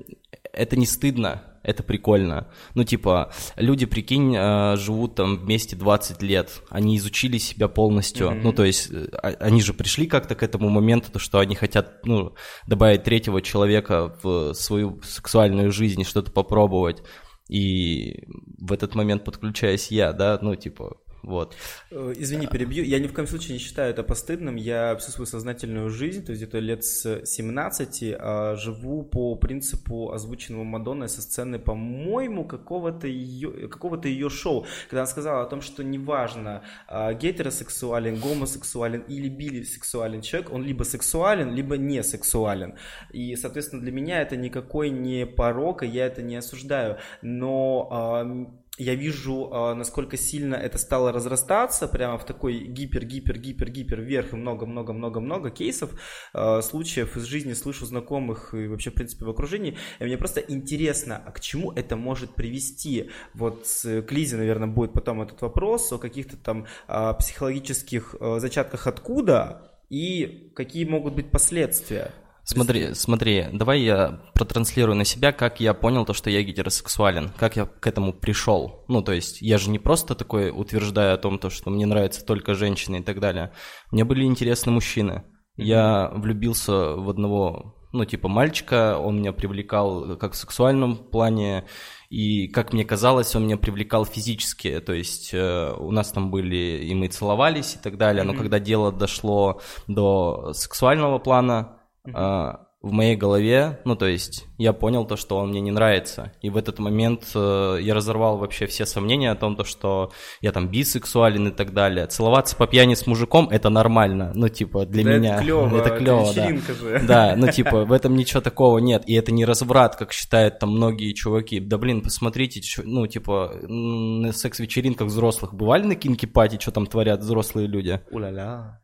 это не стыдно, это прикольно. Ну, типа, люди, прикинь, э, живут там вместе 20 лет, они изучили себя полностью, mm-hmm. ну, то есть, э, а, они же пришли как-то к этому моменту, то, что они хотят, ну, добавить третьего человека в свою сексуальную жизнь, что-то попробовать, и в этот момент подключаюсь я, да, ну, типа, вот. Э, извини, перебью. Я ни в коем случае не считаю это постыдным. Я всю свою сознательную жизнь, то есть где-то лет с 17, а, живу по принципу озвученного Мадонной со сцены, по-моему, какого-то ее, какого-то ее шоу, когда она сказала о том, что неважно, а, гетеросексуален, гомосексуален или билисексуален человек, он либо сексуален, либо не сексуален. И, соответственно, для меня это никакой не порок, и я это не осуждаю. Но я вижу, а, насколько сильно это стало разрастаться, прямо в такой гипер-гипер-гипер-гипер вверх и много-много-много-много кейсов, а, случаев из жизни слышу знакомых и вообще, в принципе, в окружении. И мне просто интересно, а к чему это может привести? Вот к Лизе, наверное, будет потом этот вопрос о каких-то там психологических зачатках откуда и какие могут быть последствия. Смотри, смотри, давай я протранслирую на себя, как я понял то, что я гетеросексуален, как я к этому пришел. Ну, то есть я же не просто такой утверждаю о том, то, что мне нравятся только женщины и так далее. Мне были интересны мужчины. Я влюбился в одного, ну, типа мальчика, он меня привлекал как в сексуальном плане, и, как мне казалось, он меня привлекал физически, то есть э, у нас там были, и мы целовались и так далее, но когда дело дошло до сексуального плана, Uh-huh. в моей голове, ну, то есть я понял то, что он мне не нравится. И в этот момент э, я разорвал вообще все сомнения о том, то, что я там бисексуален и так далее. Целоваться по пьяни с мужиком – это нормально, ну, типа, для да меня. *laughs* Это клево, это клево, да. Же. Да, ну, *laughs* типа, в этом ничего такого нет. И это не разврат, как считают там многие чуваки. Да, блин, посмотрите, ну, типа, на секс-вечеринках взрослых бывали на кинки-пати, что там творят взрослые люди? Уля-ля.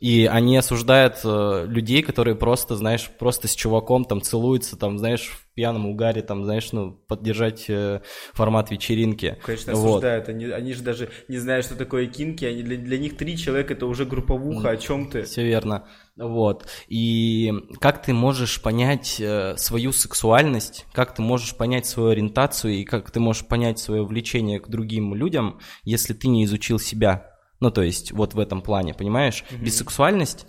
И они осуждают э, людей, которые просто, знаешь, просто с чуваком там целуются, там, знаешь, в пьяном угаре, там, знаешь, ну, поддержать э, формат вечеринки. Конечно, осуждают. Вот. Они, они же даже не знают, что такое кинки. Они, для, для них три человека это уже групповуха, о чем ты. Все верно. Вот. И как ты можешь понять э, свою сексуальность, как ты можешь понять свою ориентацию и как ты можешь понять свое влечение к другим людям, если ты не изучил себя? Ну, то есть, вот в этом плане, понимаешь? Mm-hmm. Бисексуальность,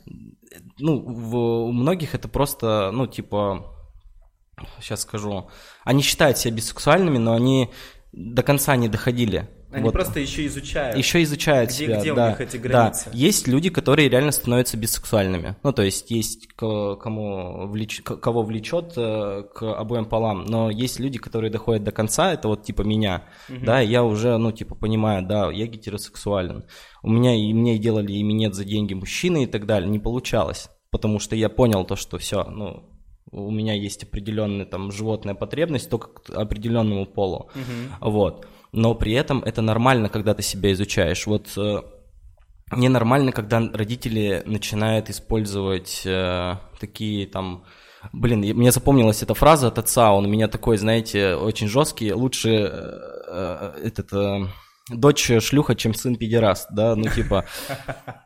ну, в, у многих это просто, ну, типа, сейчас скажу, они считают себя бисексуальными, но они до конца не доходили. Они вот. просто еще изучают. Еще изучают где, себя. Где да, у них эти границы? Да. Есть люди, которые реально становятся бисексуальными. Ну, то есть есть кому влеч... кого влечет э, к обоим полам, но есть люди, которые доходят до конца, это вот типа меня, угу. да, я уже, ну, типа, понимаю, да, я гетеросексуален. У меня и мне делали и минет за деньги мужчины и так далее, не получалось, потому что я понял то, что все, ну, у меня есть определенная там животная потребность только к определенному полу, угу. вот но при этом это нормально, когда ты себя изучаешь. Вот э, ненормально, когда родители начинают использовать э, такие там... Блин, мне запомнилась эта фраза от отца, он у меня такой, знаете, очень жесткий, лучше э, э, этот... Э, дочь шлюха, чем сын педераст, да, ну типа,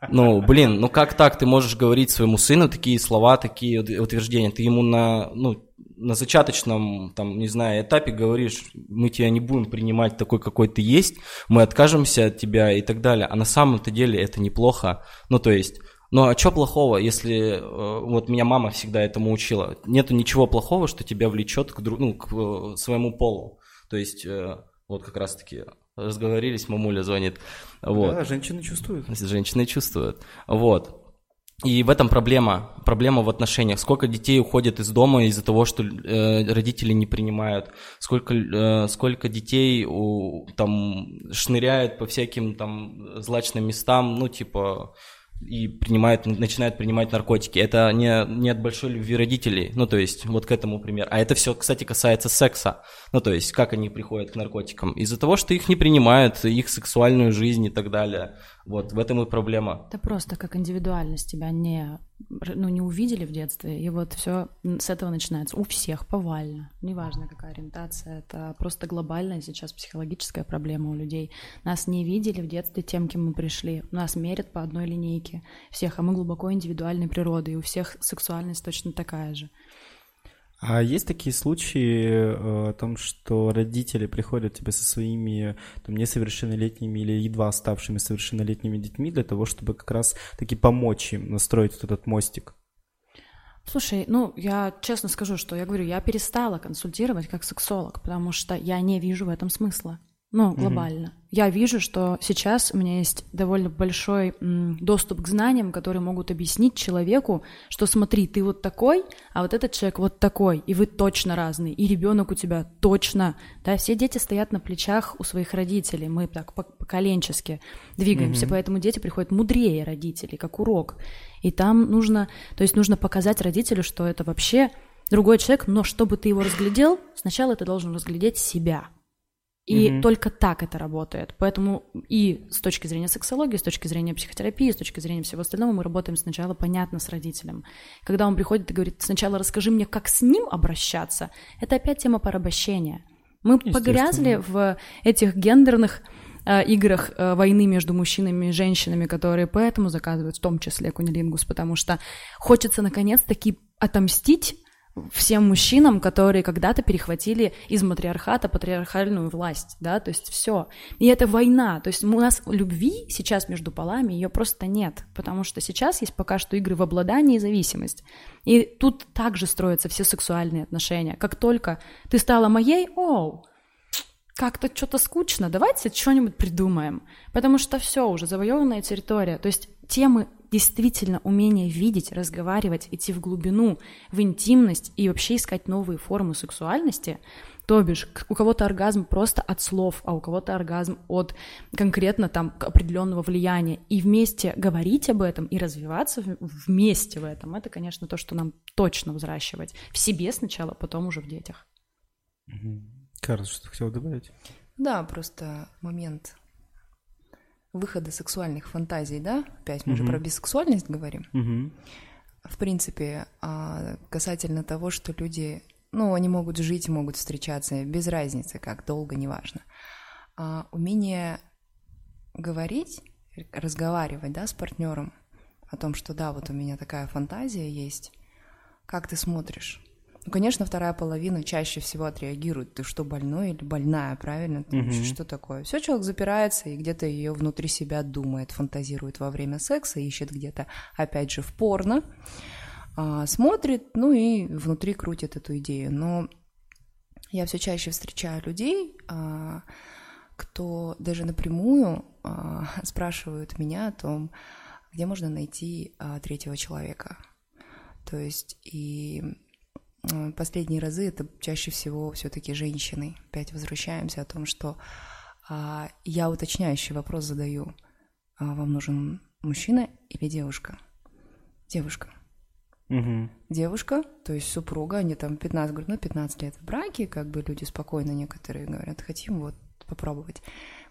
ну, блин, ну как так ты можешь говорить своему сыну такие слова, такие утверждения, ты ему на, ну, на зачаточном, там, не знаю, этапе говоришь, мы тебя не будем принимать такой, какой ты есть, мы откажемся от тебя и так далее. А на самом-то деле это неплохо. Ну, то есть, ну а что плохого, если э, вот меня мама всегда этому учила? Нету ничего плохого, что тебя влечет к, ну, к э, своему полу. То есть, э, вот как раз-таки разговорились, мамуля звонит. Вот. Да, женщины чувствуют. Женщины чувствуют. Вот. И в этом проблема, проблема в отношениях. Сколько детей уходит из дома из-за того, что э, родители не принимают, сколько, э, сколько детей у, там шныряют по всяким там злачным местам, ну типа и принимают, начинают принимать наркотики. Это не, не от большой любви родителей, ну, то есть, вот к этому пример. А это все, кстати, касается секса. Ну, то есть, как они приходят к наркотикам? Из-за того, что их не принимают, их сексуальную жизнь и так далее. Вот, в этом и проблема. Это просто как индивидуальность тебя не, ну, не увидели в детстве, и вот все с этого начинается. У всех повально. Неважно, какая ориентация, это просто глобальная сейчас психологическая проблема у людей. Нас не видели в детстве тем, кем мы пришли. Нас мерят по одной линейке всех, а мы глубоко индивидуальной природы, и у всех сексуальность точно такая же. А есть такие случаи э, о том, что родители приходят тебе со своими там, несовершеннолетними или едва ставшими совершеннолетними детьми для того, чтобы как раз таки помочь им настроить вот этот мостик? Слушай, ну, я честно скажу, что я говорю, я перестала консультировать как сексолог, потому что я не вижу в этом смысла. Ну, глобально. Mm-hmm. Я вижу, что сейчас у меня есть довольно большой доступ к знаниям, которые могут объяснить человеку, что смотри, ты вот такой, а вот этот человек вот такой, и вы точно разные, и ребенок у тебя точно. Да, все дети стоят на плечах у своих родителей, мы так поколенчески двигаемся, mm-hmm. поэтому дети приходят мудрее родителей, как урок. И там нужно, то есть нужно показать родителю, что это вообще другой человек, но чтобы ты его разглядел, сначала ты должен разглядеть себя. И mm только так это работает. Поэтому и с точки зрения сексологии, с точки зрения психотерапии, с точки зрения всего остального мы работаем сначала понятно с родителем. Когда он приходит и говорит, сначала расскажи мне, как с ним обращаться, это опять тема порабощения. Мы погрязли в этих гендерных э, играх э, войны между мужчинами и женщинами, которые поэтому заказывают в том числе кунилингус, потому что хочется наконец-таки отомстить всем мужчинам, которые когда-то перехватили из матриархата патриархальную власть, да, то есть все. И это война, то есть у нас любви сейчас между полами ее просто нет, потому что сейчас есть пока что игры в обладание и зависимость. И тут также строятся все сексуальные отношения. Как только ты стала моей, оу, как-то что-то скучно, давайте что-нибудь придумаем, потому что все уже завоеванная территория, то есть темы действительно умение видеть, разговаривать, идти в глубину, в интимность и вообще искать новые формы сексуальности, то бишь, у кого-то оргазм просто от слов, а у кого-то оргазм от конкретно там определенного влияния. И вместе говорить об этом и развиваться вместе в этом, это, конечно, то, что нам точно взращивать. В себе сначала, потом уже в детях. Карл, что хотел добавить? Да, просто момент выхода сексуальных фантазий, да? Опять мы угу. же про бисексуальность говорим. Угу. В принципе, а, касательно того, что люди ну, они могут жить, могут встречаться, без разницы, как долго, неважно. А умение говорить, разговаривать, да, с партнером о том, что да, вот у меня такая фантазия есть, как ты смотришь? Ну, конечно, вторая половина чаще всего отреагирует. Ты что, больной или больная, правильно? Mm Что такое? Все, человек запирается и где-то ее внутри себя думает, фантазирует во время секса, ищет где-то, опять же, в порно а, смотрит, ну и внутри крутит эту идею. Но я все чаще встречаю людей, а, кто даже напрямую а, *laughs* спрашивают меня о том, где можно найти третьего человека. То есть и последние разы это чаще всего все-таки женщины. Опять возвращаемся о том, что а, я уточняющий вопрос задаю. А, вам нужен мужчина или девушка? Девушка. Угу. Девушка, то есть супруга, они там 15, говорят, ну 15 лет в браке, как бы люди спокойно некоторые говорят, хотим вот попробовать.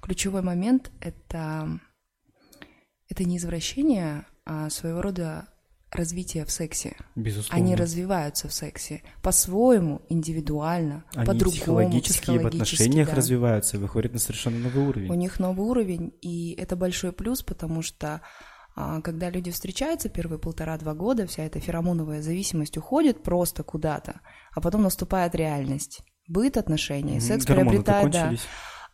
Ключевой момент — это, это не извращение, а своего рода развитие в сексе. Безусловно. Они развиваются в сексе по-своему, индивидуально, Они по-другому. психологически, психологически в отношениях да. развиваются, выходят на совершенно новый уровень. У них новый уровень, и это большой плюс, потому что а, когда люди встречаются первые полтора-два года, вся эта феромоновая зависимость уходит просто куда-то, а потом наступает реальность. Быт отношений, секс Гормоны приобретает, да,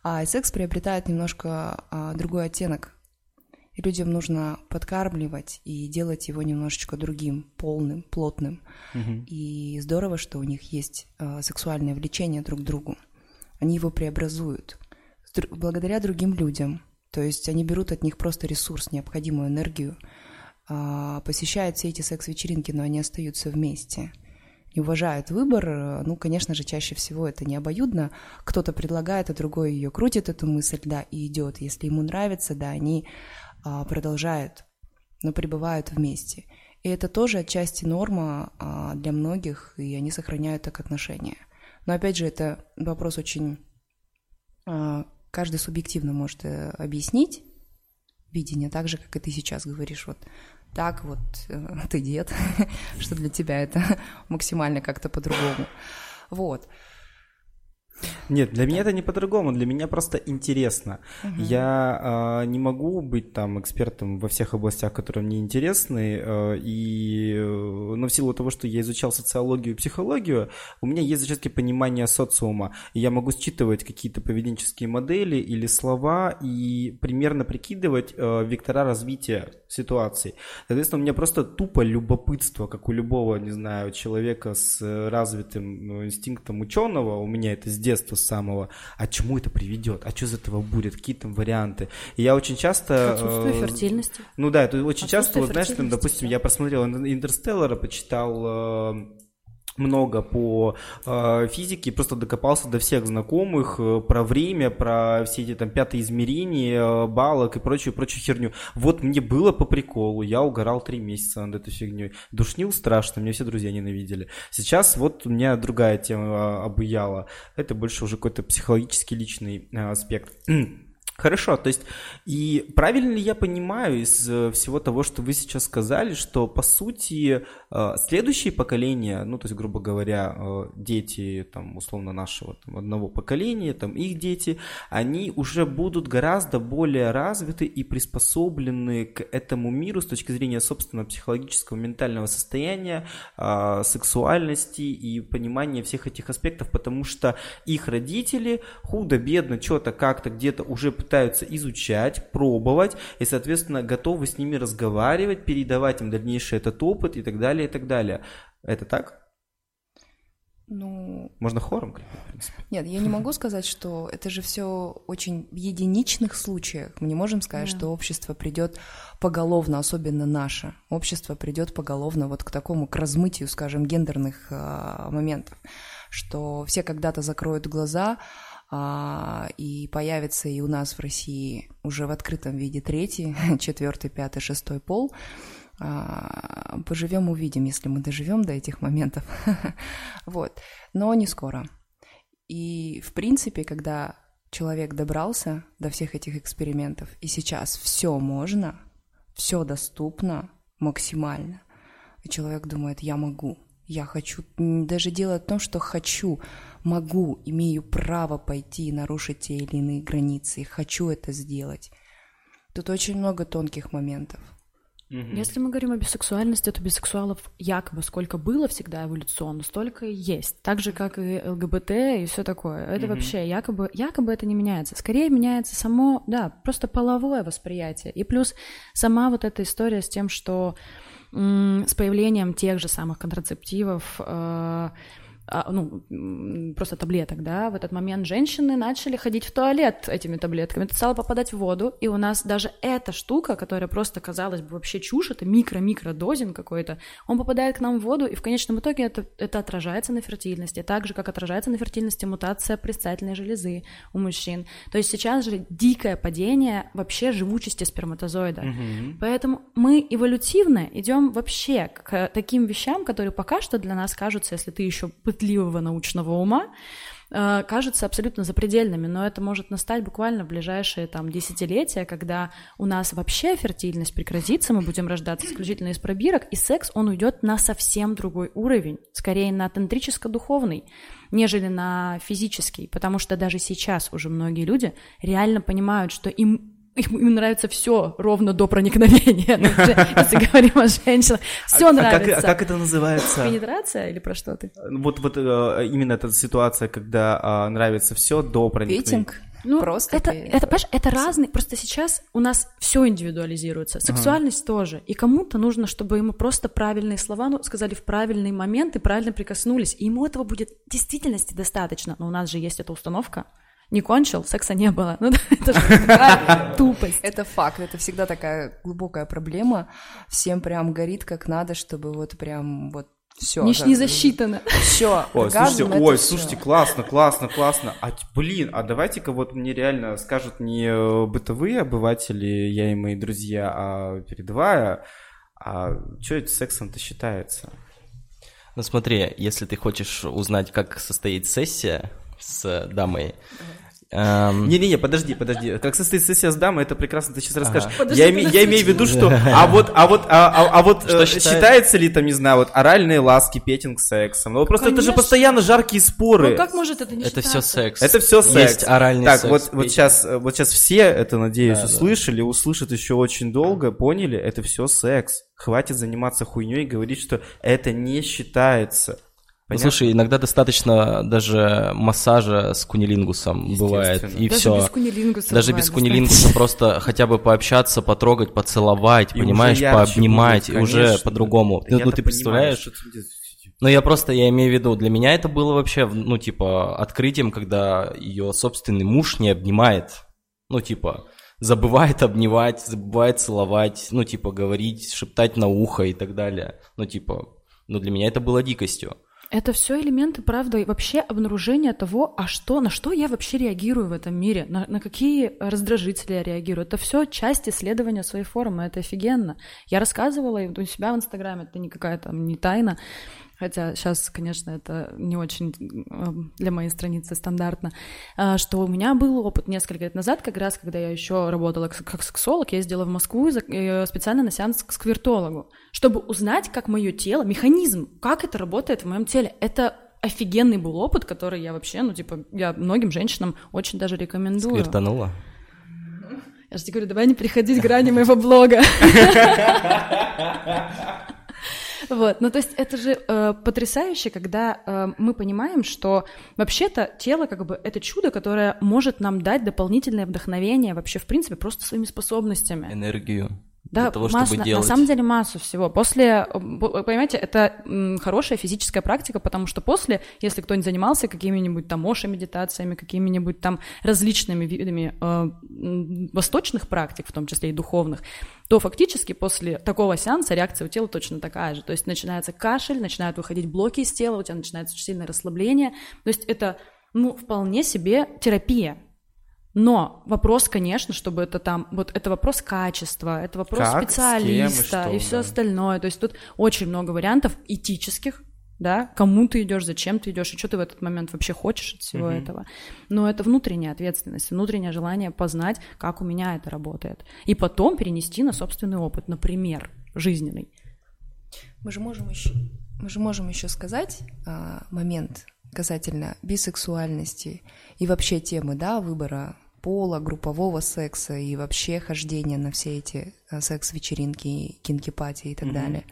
а секс приобретает немножко а, другой оттенок. И людям нужно подкармливать и делать его немножечко другим, полным, плотным. Угу. И здорово, что у них есть а, сексуальное влечение друг к другу. Они его преобразуют благодаря другим людям. То есть они берут от них просто ресурс, необходимую энергию, а, посещают все эти секс-вечеринки, но они остаются вместе и уважают выбор, ну, конечно же, чаще всего это не обоюдно. Кто-то предлагает, а другой ее крутит, эту мысль, да, и идет. Если ему нравится, да, они а, продолжают, но пребывают вместе. И это тоже отчасти норма а, для многих, и они сохраняют так отношения. Но опять же, это вопрос очень а, каждый субъективно может э, объяснить видение, так же, как и ты сейчас говоришь, вот так вот э, ты дед, *laughs* что для тебя это *laughs* максимально как-то по-другому. Вот. Нет, для меня это не по-другому, для меня просто интересно. Угу. Я э, не могу быть там экспертом во всех областях, которые мне интересны, э, и, э, но в силу того, что я изучал социологию и психологию, у меня есть понимания социума, и я могу считывать какие-то поведенческие модели или слова и примерно прикидывать э, вектора развития ситуации. Соответственно, у меня просто тупо любопытство, как у любого, не знаю, человека с развитым инстинктом ученого, у меня это с детства самого, а чему это приведет, а что из этого будет, какие там варианты. И я очень часто... Отсутствие э, фертильности. Ну да, это очень часто, вот знаешь, там, допустим, да. я посмотрел Интерстеллара, почитал э, много по э, физике, просто докопался до всех знакомых э, про время, про все эти там пятые измерения, э, балок и прочую, прочую херню. Вот мне было по приколу, я угорал три месяца над этой фигней. Душнил страшно, меня все друзья ненавидели. Сейчас вот у меня другая тема обуяла. Это больше уже какой-то психологический личный э, аспект. *clears throat* Хорошо, то есть и правильно ли я понимаю из э, всего того, что вы сейчас сказали, что по сути э, следующие поколения, ну то есть грубо говоря, э, дети там условно нашего там, одного поколения, там их дети, они уже будут гораздо более развиты и приспособлены к этому миру с точки зрения собственного психологического ментального состояния, сексуальности и понимания всех этих аспектов, потому что их родители худо-бедно что-то как-то где-то уже пытаются изучать, пробовать и, соответственно, готовы с ними разговаривать, передавать им дальнейший этот опыт и так далее, и так далее. Это так? Ну, Можно хором крикнуть, в принципе. Нет, я не могу *laughs* сказать, что это же все очень в единичных случаях. Мы не можем сказать, да. что общество придет поголовно, особенно наше. Общество придет поголовно вот к такому, к размытию, скажем, гендерных а, моментов, что все когда-то закроют глаза, и появится и у нас в России уже в открытом виде третий, *laughs* четвертый, пятый, шестой пол. А, поживем, увидим, если мы доживем до этих моментов. *laughs* вот. Но не скоро. И, в принципе, когда человек добрался до всех этих экспериментов, и сейчас все можно, все доступно максимально, и человек думает, я могу, я хочу даже делать то, что хочу, могу, имею право пойти и нарушить те или иные границы, хочу это сделать. Тут очень много тонких моментов. Если мы говорим о бисексуальности, то бисексуалов якобы сколько было всегда эволюционно, столько и есть. Так же, как и ЛГБТ и все такое. Это угу. вообще якобы, якобы это не меняется. Скорее меняется само, да, просто половое восприятие. И плюс сама вот эта история с тем, что с появлением тех же самых контрацептивов э, ну, просто таблеток, да, в этот момент женщины начали ходить в туалет этими таблетками, это стало попадать в воду, и у нас даже эта штука, которая просто казалась бы вообще чушь, это микро-микро дозин какой-то, он попадает к нам в воду, и в конечном итоге это, это отражается на фертильности, так же, как отражается на фертильности мутация предстательной железы у мужчин. То есть сейчас же дикое падение вообще живучести сперматозоида. Угу. Поэтому мы эволютивно идем вообще к таким вещам, которые пока что для нас кажутся, если ты еще пытливого научного ума, э, кажутся абсолютно запредельными, но это может настать буквально в ближайшие там десятилетия, когда у нас вообще фертильность прекратится, мы будем рождаться исключительно из пробирок, и секс, он уйдет на совсем другой уровень, скорее на тантрическо-духовный, нежели на физический, потому что даже сейчас уже многие люди реально понимают, что им им нравится все ровно до проникновения, если говорим о женщинах. Все а, нравится. А как, это называется? Пенетрация или про что ты? Вот, вот э, именно эта ситуация, когда а, нравится все до проникновения. Ну, просто это, это, понимаешь, это разные, просто сейчас у нас все индивидуализируется, сексуальность ага. тоже, и кому-то нужно, чтобы ему просто правильные слова ну, сказали в правильный момент и правильно прикоснулись, и ему этого будет в действительности достаточно, но у нас же есть эта установка, не кончил, секса не было. *laughs* Ну, это же *laughs* тупость. Это факт, это всегда такая глубокая проблема. Всем прям горит как надо, чтобы вот прям вот все. Нич не засчитано. Все. Ой, слушайте, ой, слушайте, классно, классно, классно. А блин, а давайте-ка вот мне реально скажут не э, бытовые обыватели, я и мои друзья, а передовая, а что это сексом-то считается? Ну смотри, если ты хочешь узнать, как состоит сессия с дамой, Эм... Не-не-не, подожди, подожди. Как состоит сессия с дамой, это прекрасно ты сейчас расскажешь. Я, имею в виду, что... *laughs* А вот, а вот, а, а, а вот э, считается ли там, не знаю, вот оральные ласки, петинг сексом? Ну вот просто это же постоянно жаркие споры. Ну как может это не Это все секс. Это все секс. Есть оральный так, секс. вот, вот, сейчас, вот сейчас все это, надеюсь, услышали, услышат еще очень долго, поняли, это все секс. Хватит заниматься хуйней и говорить, что это не считается. Ну, слушай, иногда достаточно даже массажа с кунилингусом бывает, и даже все. Без кунилингуса даже без кунилингуса просто хотя бы пообщаться, потрогать, поцеловать, и понимаешь, пообнимать, будет, и уже по-другому. Ну, ну ты представляешь? Ну, я просто, я имею в виду, для меня это было вообще, ну, типа, открытием, когда ее собственный муж не обнимает. Ну, типа, забывает обнимать, забывает целовать, ну, типа, говорить, шептать на ухо и так далее. Ну, типа, ну, для меня это было дикостью. Это все элементы, правда, и вообще обнаружение того, а что, на что я вообще реагирую в этом мире, на, на какие раздражители я реагирую. Это все часть исследования своей формы, это офигенно. Я рассказывала у себя в Инстаграме, это не какая-то не тайна, хотя сейчас, конечно, это не очень для моей страницы стандартно, а, что у меня был опыт несколько лет назад, как раз, когда я еще работала как сексолог, я ездила в Москву э, специально на сеанс к сквертологу, чтобы узнать, как мое тело, механизм, как это работает в моем теле. Это офигенный был опыт, который я вообще, ну, типа, я многим женщинам очень даже рекомендую. Сквертанула? Я же тебе говорю, давай не переходить грани моего блога. *laughs* Вот, ну то есть это же э, потрясающе, когда э, мы понимаем, что вообще-то тело как бы это чудо, которое может нам дать дополнительное вдохновение вообще в принципе просто своими способностями. Энергию да, для того, массу, чтобы делать. На самом деле массу всего. После, понимаете, это хорошая физическая практика, потому что после, если кто-нибудь занимался какими-нибудь там оши-медитациями, какими-нибудь там различными видами э, восточных практик, в том числе и духовных, то фактически после такого сеанса реакция у тела точно такая же. То есть начинается кашель, начинают выходить блоки из тела, у тебя начинается очень сильное расслабление. То есть это, ну, вполне себе терапия. Но вопрос, конечно, чтобы это там, вот это вопрос качества, это вопрос как, специалиста кем, и, что, и все да. остальное. То есть тут очень много вариантов этических, да, кому ты идешь, зачем ты идешь, и что ты в этот момент вообще хочешь от всего mm-hmm. этого. Но это внутренняя ответственность, внутреннее желание познать, как у меня это работает. И потом перенести на собственный опыт, например, жизненный. Мы же можем еще, мы же можем еще сказать а, момент касательно бисексуальности и вообще темы, да, выбора пола, группового секса и вообще хождения на все эти э, секс-вечеринки, кинки-пати и так mm-hmm. далее.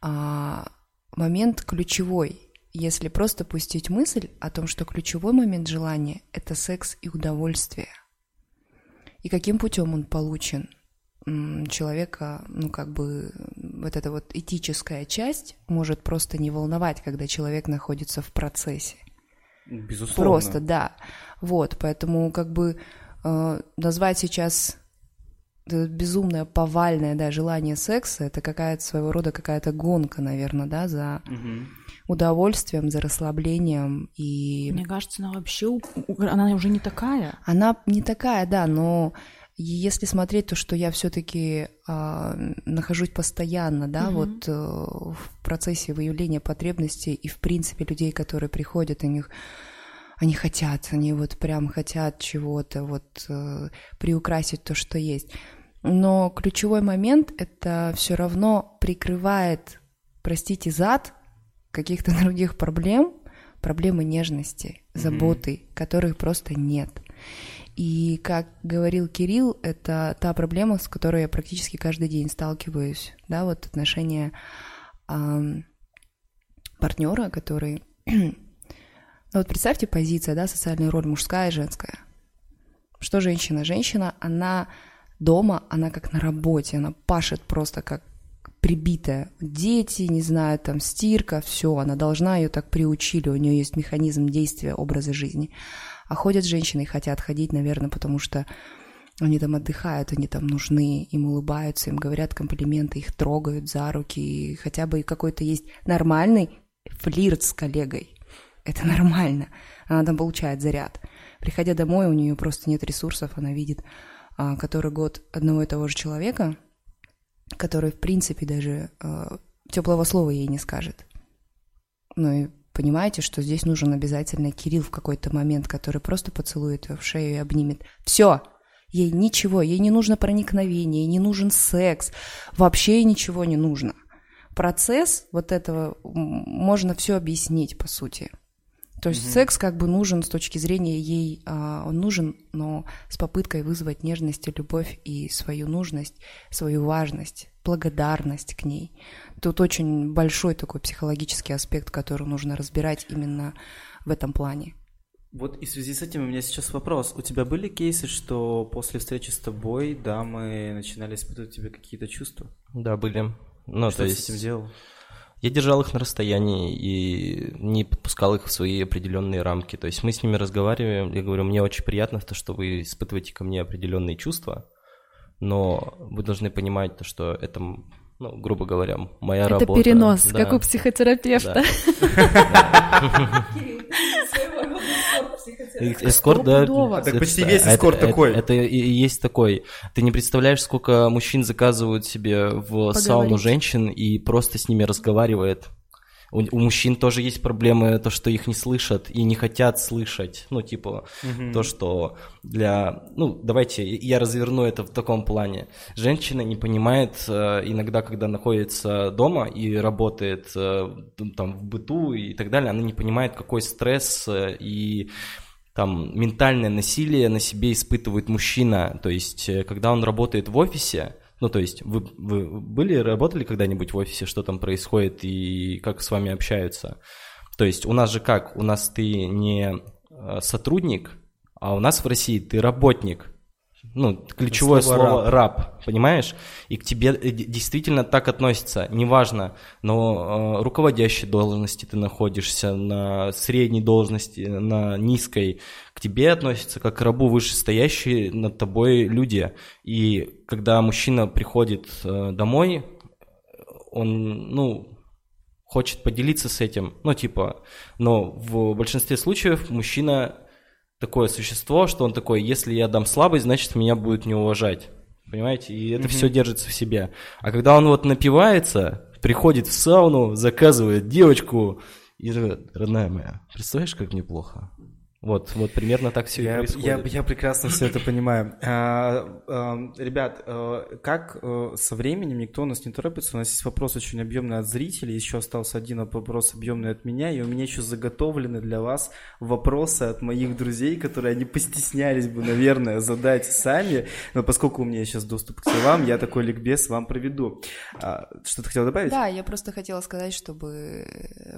А, момент ключевой, если просто пустить мысль о том, что ключевой момент желания — это секс и удовольствие. И каким путем он получен? Человека, ну как бы вот эта вот этическая часть может просто не волновать, когда человек находится в процессе. Безусловно. Просто, да. Вот, поэтому как бы э, назвать сейчас безумное повальное, да, желание секса, это какая-то своего рода какая-то гонка, наверное, да, за угу. удовольствием, за расслаблением и... Мне кажется, она вообще, она уже не такая. Она не такая, да, но если смотреть то, что я все-таки э, а, нахожусь постоянно, да, угу. вот э, в процессе выявления потребностей и в принципе людей, которые приходят, у них они хотят, они вот прям хотят чего-то, вот э, приукрасить то, что есть. Но ключевой момент это все равно прикрывает, простите, зад каких-то *laughs* других проблем, проблемы нежности, заботы, mm-hmm. которых просто нет. И, как говорил Кирилл, это та проблема, с которой я практически каждый день сталкиваюсь, да, вот отношения э, партнера, который *clears throat* ну вот представьте позиция, да, социальная роль мужская и женская. Что женщина? Женщина, она дома, она как на работе, она пашет просто как прибитая. Дети, не знаю, там стирка, все, она должна ее так приучили, у нее есть механизм действия образа жизни. А ходят женщины и хотят ходить, наверное, потому что они там отдыхают, они там нужны, им улыбаются, им говорят комплименты, их трогают за руки, и хотя бы какой-то есть нормальный флирт с коллегой. Это нормально. Она там получает заряд. Приходя домой, у нее просто нет ресурсов, она видит а, который год одного и того же человека, который, в принципе, даже а, теплого слова ей не скажет. Ну и понимаете, что здесь нужен обязательно Кирилл в какой-то момент, который просто поцелует ее в шею и обнимет. Все, ей ничего, ей не нужно проникновение, ей не нужен секс, вообще ей ничего не нужно. Процесс вот этого можно все объяснить, по сути. То есть mm секс как бы нужен с точки зрения ей, а, он нужен, но с попыткой вызвать нежность и любовь и свою нужность, свою важность, благодарность к ней. Тут очень большой такой психологический аспект, который нужно разбирать именно в этом плане. Вот и в связи с этим у меня сейчас вопрос. У тебя были кейсы, что после встречи с тобой дамы начинали испытывать тебе какие-то чувства? Да, были. Ну, что то есть... с этим делал? Я держал их на расстоянии и не подпускал их в свои определенные рамки. То есть мы с ними разговариваем, я говорю, мне очень приятно то, что вы испытываете ко мне определенные чувства, но вы должны понимать то, что это, ну, грубо говоря, моя это работа. Это перенос, да. как у психотерапевта. *laughs* Эскорт, да. Так почти весь эскорт такой. Это и есть такой. Ты не представляешь, сколько мужчин заказывают себе в сауну женщин и просто с ними разговаривает. У, у мужчин тоже есть проблемы, то, что их не слышат и не хотят слышать. Ну, типа, угу. то, что для... Ну, давайте я разверну это в таком плане. Женщина не понимает э, иногда, когда находится дома и работает э, там в быту и так далее, она не понимает, какой стресс э, и там ментальное насилие на себе испытывает мужчина. То есть, когда он работает в офисе, ну, то есть, вы, вы были, работали когда-нибудь в офисе, что там происходит и как с вами общаются? То есть, у нас же как? У нас ты не э, сотрудник, а у нас в России ты работник. Ну, ключевое слово, слово раб. раб, понимаешь? И к тебе э, действительно так относятся, неважно, но э, руководящей должности ты находишься, на средней должности, на низкой, к тебе относятся как к рабу вышестоящие над тобой люди. И когда мужчина приходит э, домой, он, ну, хочет поделиться с этим, ну, типа, но в большинстве случаев мужчина такое существо, что он такой, если я дам слабость, значит, меня будут не уважать. Понимаете? И это mm-hmm. все держится в себе. А когда он вот напивается, приходит в сауну, заказывает девочку и родная моя, представляешь, как мне плохо? Вот, вот примерно так все я, и происходит. Я, я прекрасно все это понимаю. А, а, ребят, а, как а, со временем никто у нас не торопится? У нас есть вопрос очень объемный от зрителей, еще остался один вопрос объемный от меня, и у меня еще заготовлены для вас вопросы от моих друзей, которые они постеснялись бы, наверное, задать сами, но поскольку у меня сейчас доступ к вам, я такой ликбез вам проведу. А, что ты хотела добавить? Да, я просто хотела сказать, чтобы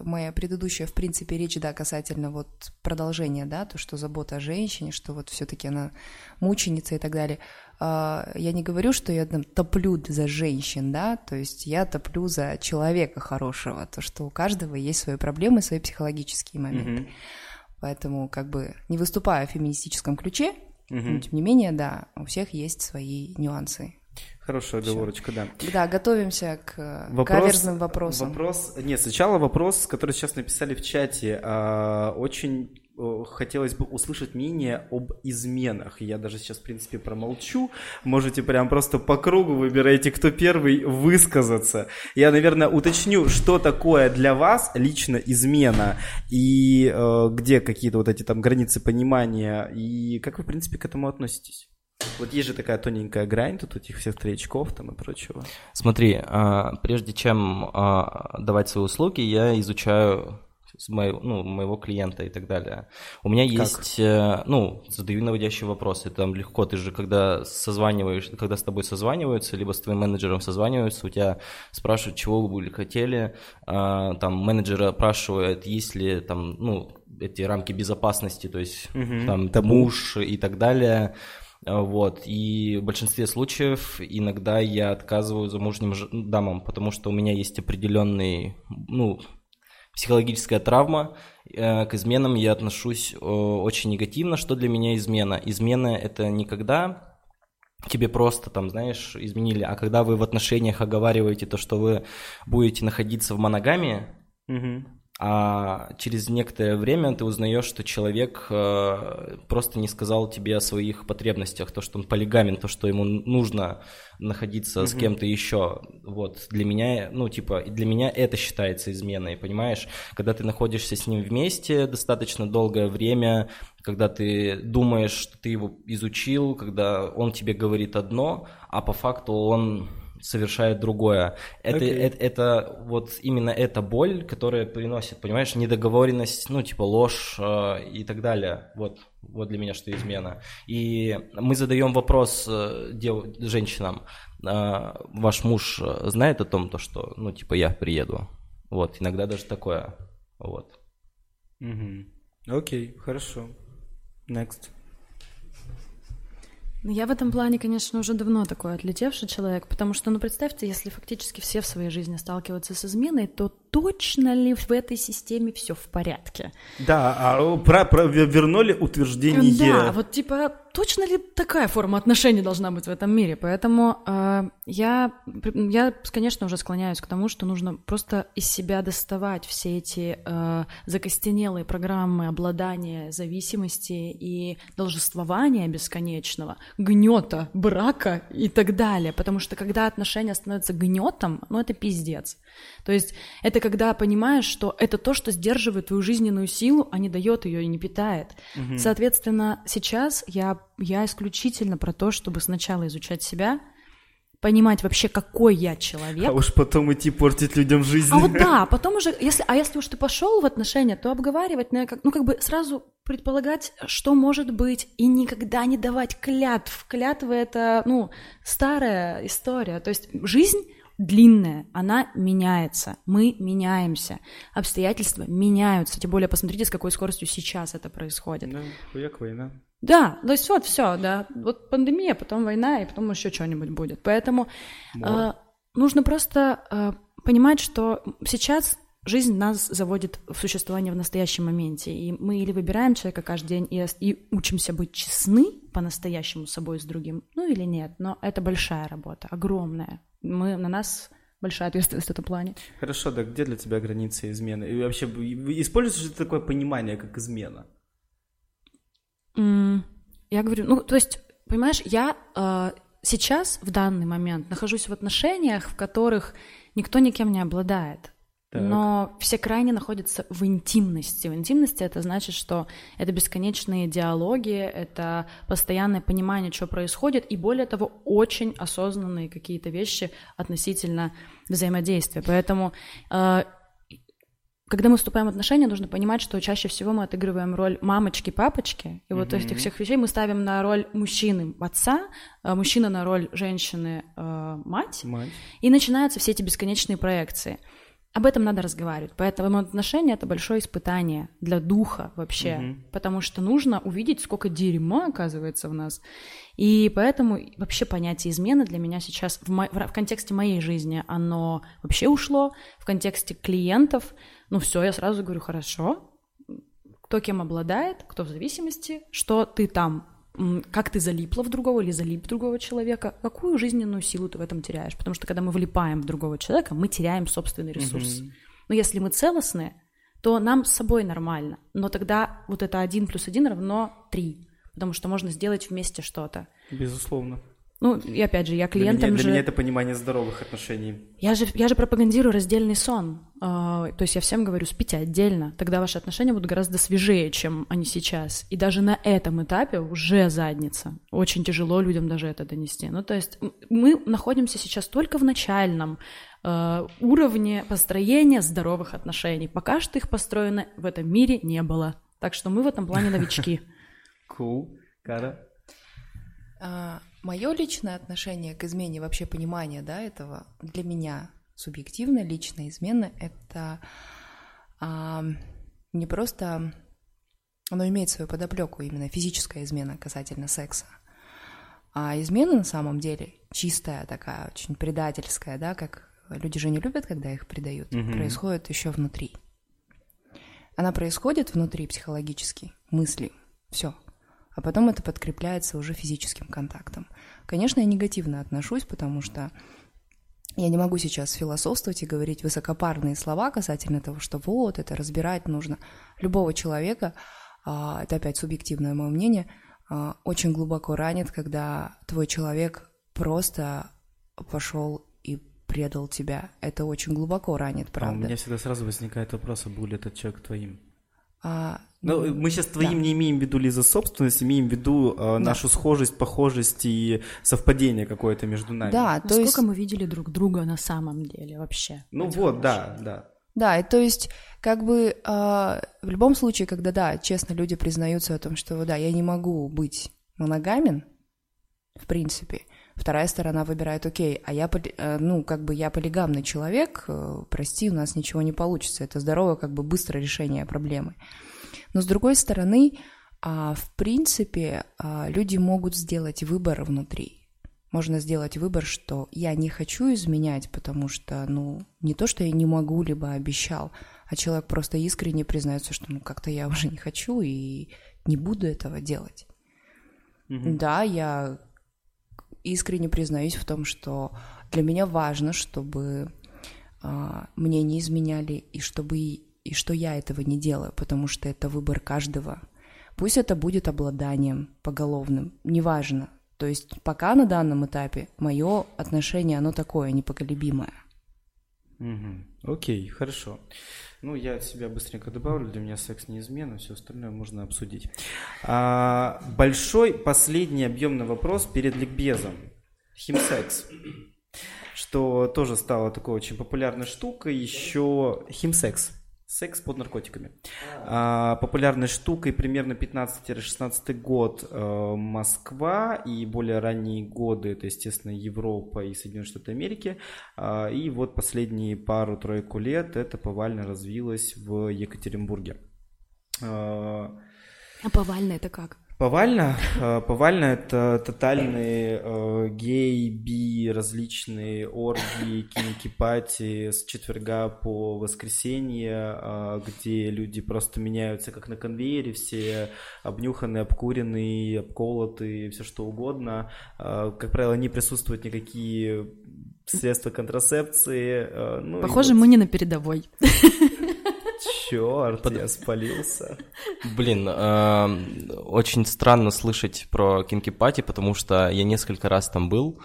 моя предыдущая, в принципе, речь, да, касательно вот продолжения, да, то, что забота о женщине, что вот все-таки она мученица и так далее. А, я не говорю, что я там топлю за женщин, да, то есть я топлю за человека хорошего, то, что у каждого есть свои проблемы, свои психологические моменты. Mm-hmm. Поэтому как бы не выступая в феминистическом ключе, mm-hmm. но тем не менее, да, у всех есть свои нюансы. Хорошая оговорочка, да. Да, готовимся к вопрос, каверзным вопросам. Вопрос, нет, сначала вопрос, который сейчас написали в чате. А, очень хотелось бы услышать мнение об изменах. Я даже сейчас, в принципе, промолчу. Можете прям просто по кругу выбирайте, кто первый высказаться. Я, наверное, уточню, что такое для вас лично измена и э, где какие-то вот эти там границы понимания и как вы, в принципе, к этому относитесь. Вот есть же такая тоненькая грань тут этих всех тречков там и прочего. Смотри, а, прежде чем а, давать свои услуги, я изучаю с моего, ну, моего клиента и так далее. У меня как? есть, э, ну, задаю наводящие вопросы. Там легко, ты же когда созваниваешь, когда с тобой созваниваются, либо с твоим менеджером созваниваются, у тебя спрашивают, чего вы хотели, а, там менеджера спрашивает, есть ли там, ну, эти рамки безопасности, то есть угу. там Табу. муж и так далее. Вот, и в большинстве случаев иногда я отказываю замужним дамам, потому что у меня есть определенный, ну, психологическая травма. Э, к изменам я отношусь э, очень негативно. Что для меня измена? Измена – это никогда тебе просто там, знаешь, изменили, а когда вы в отношениях оговариваете то, что вы будете находиться в моногамии, угу а через некоторое время ты узнаешь, что человек э, просто не сказал тебе о своих потребностях, то, что он полигамен, то, что ему нужно находиться mm-hmm. с кем-то еще. Вот для меня, ну типа, для меня это считается изменой, понимаешь? Когда ты находишься с ним вместе достаточно долгое время, когда ты думаешь, что ты его изучил, когда он тебе говорит одно, а по факту он совершает другое. Это, okay. это, это вот именно эта боль, которая приносит, понимаешь, недоговоренность, ну, типа ложь э, и так далее. Вот, вот для меня что измена. И мы задаем вопрос э, дев, женщинам, э, ваш муж знает о том, то, что, ну, типа, я приеду. Вот, иногда даже такое. Вот. Окей, mm-hmm. okay, хорошо. Next. Ну, я в этом плане, конечно, уже давно такой отлетевший человек, потому что, ну, представьте, если фактически все в своей жизни сталкиваются с изменой, то точно ли в этой системе все в порядке? Да, а про, про вернули утверждение. Да, вот типа точно ли такая форма отношений должна быть в этом мире? Поэтому э, я, я, конечно, уже склоняюсь к тому, что нужно просто из себя доставать все эти э, закостенелые программы обладания, зависимости и должествования бесконечного, гнета, брака и так далее. Потому что когда отношения становятся гнетом, ну это пиздец. То есть это когда понимаешь, что это то, что сдерживает твою жизненную силу, а не дает ее и не питает. Угу. Соответственно, сейчас я, я исключительно про то, чтобы сначала изучать себя, понимать вообще, какой я человек. А уж потом идти портить людям жизнь. А вот *laughs* да, потом уже, если, а если уж ты пошел в отношения, то обговаривать, ну, как, ну как бы сразу предполагать, что может быть, и никогда не давать клятв. Клятвы — это, ну, старая история. То есть жизнь длинная, она меняется, мы меняемся, обстоятельства меняются, тем более посмотрите, с какой скоростью сейчас это происходит. Да, хуяк война. Да, то есть вот все, да, вот пандемия, потом война, и потом еще что-нибудь будет. Поэтому э, нужно просто э, понимать, что сейчас жизнь нас заводит в существование в настоящем моменте, и мы или выбираем человека каждый день и, и учимся быть честны по-настоящему с собой с другим, ну или нет, но это большая работа, огромная. Мы, на нас большая ответственность в этом плане. Хорошо, да где для тебя границы измены? И вообще, используешь ли такое понимание, как измена? Я говорю, ну, то есть, понимаешь, я э, сейчас, в данный момент, нахожусь в отношениях, в которых никто никем не обладает. Так. Но все крайне находятся в интимности. В интимности это значит, что это бесконечные диалоги, это постоянное понимание, что происходит, и более того, очень осознанные какие-то вещи относительно взаимодействия. Поэтому э, когда мы вступаем в отношения, нужно понимать, что чаще всего мы отыгрываем роль мамочки, папочки, и вот mm-hmm. этих всех вещей мы ставим на роль мужчины, отца, э, мужчина на роль женщины, э, мать, мать, и начинаются все эти бесконечные проекции. Об этом надо разговаривать. Поэтому отношения это большое испытание для духа вообще, угу. потому что нужно увидеть, сколько дерьма оказывается в нас. И поэтому вообще понятие измены для меня сейчас в, мо- в контексте моей жизни оно вообще ушло. В контексте клиентов, ну все, я сразу говорю, хорошо, кто кем обладает, кто в зависимости, что ты там как ты залипла в другого или залип в другого человека, какую жизненную силу ты в этом теряешь. Потому что когда мы влипаем в другого человека, мы теряем собственный ресурс. Mm-hmm. Но если мы целостны, то нам с собой нормально. Но тогда вот это один плюс один равно три, потому что можно сделать вместе что-то. Безусловно. Ну, и опять же, я клиентам для меня, же... Для меня это понимание здоровых отношений. Я же, я же пропагандирую раздельный сон. Uh, то есть я всем говорю, спите отдельно. Тогда ваши отношения будут гораздо свежее, чем они сейчас. И даже на этом этапе уже задница. Очень тяжело людям даже это донести. Ну, то есть мы находимся сейчас только в начальном uh, уровне построения здоровых отношений. Пока что их построено в этом мире не было. Так что мы в этом плане новички. *laughs* Cool. Кара? Мое личное отношение к измене, вообще понимание да, этого, для меня субъективно личная измена — это а, не просто... Оно имеет свою подоплеку, именно физическая измена касательно секса. А измена на самом деле чистая такая, очень предательская, да, как люди же не любят, когда их предают, mm происходит еще внутри. Она происходит внутри психологически, мысли, все а потом это подкрепляется уже физическим контактом. Конечно, я негативно отношусь, потому что я не могу сейчас философствовать и говорить высокопарные слова касательно того, что вот, это разбирать нужно. Любого человека, а, это опять субъективное мое мнение, а, очень глубоко ранит, когда твой человек просто пошел и предал тебя. Это очень глубоко ранит, правда. А у меня всегда сразу возникает вопрос, а был ли этот человек твоим? А, ну, мы сейчас твоим да. не имеем в виду ли за собственность, имеем в виду э, да. нашу схожесть, похожесть и совпадение какое-то между нами. Да, то Насколько есть... мы видели друг друга на самом деле вообще? Ну вот, да, да. Да, и то есть, как бы э, в любом случае, когда, да, честно, люди признаются о том, что, да, я не могу быть моногамен, в принципе, вторая сторона выбирает, окей, а я, э, ну, как бы я полигамный человек, э, прости, у нас ничего не получится. Это здоровое, как бы быстрое решение проблемы. Но с другой стороны, а, в принципе, а, люди могут сделать выбор внутри. Можно сделать выбор, что я не хочу изменять, потому что, ну, не то, что я не могу, либо обещал, а человек просто искренне признается, что, ну, как-то я *laughs* уже не хочу и не буду этого делать. Mm-hmm. Да, я искренне признаюсь в том, что для меня важно, чтобы э, мне не изменяли и чтобы и что я этого не делаю, потому что это выбор каждого. Пусть это будет обладанием поголовным, неважно. То есть пока на данном этапе мое отношение, оно такое, непоколебимое. Угу. Окей, хорошо. Ну, я от себя быстренько добавлю, для меня секс неизменно, все остальное можно обсудить. А, большой последний объемный вопрос перед ликбезом. Химсекс. Что тоже стало такой очень популярной штукой. Еще химсекс. Секс под наркотиками. А, популярной штукой примерно 15-16 год э, Москва и более ранние годы это, естественно, Европа и Соединенные Штаты Америки. А, и вот последние пару-тройку лет это повально развилось в Екатеринбурге. А, а повально это как? Повально? Э, повально это тотальные э, гей, би, различные оргии, кинокипати с четверга по воскресенье, э, где люди просто меняются как на конвейере, все обнюханные, обкуренные, обколотые, все что угодно. Э, как правило, не присутствуют никакие средства контрацепции. Э, ну, Похоже, вот... мы не на передовой. *laughs* Черт, Под... я спалился. Блин, э, очень странно слышать про Кинки Пати, потому что я несколько раз там был.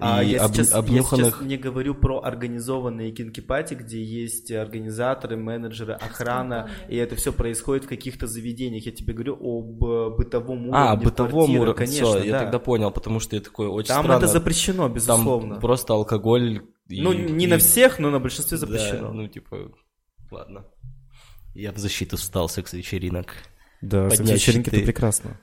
А я, об, сейчас, обнюханных... я сейчас не говорю про организованные кинки-пати, где есть организаторы, менеджеры, охрана, и это все происходит в каких-то заведениях. Я тебе говорю об э, бытовом а, уровне. А, бытовом уровне, конечно, все, да. я тогда понял, потому что я такой очень Там странно. это запрещено, безусловно. Там просто алкоголь. И, ну, не и... на всех, но на большинстве запрещено. Да, ну, типа, ладно. Я в защиту встал секс-вечеринок. Да, секс-вечеринки это прекрасно.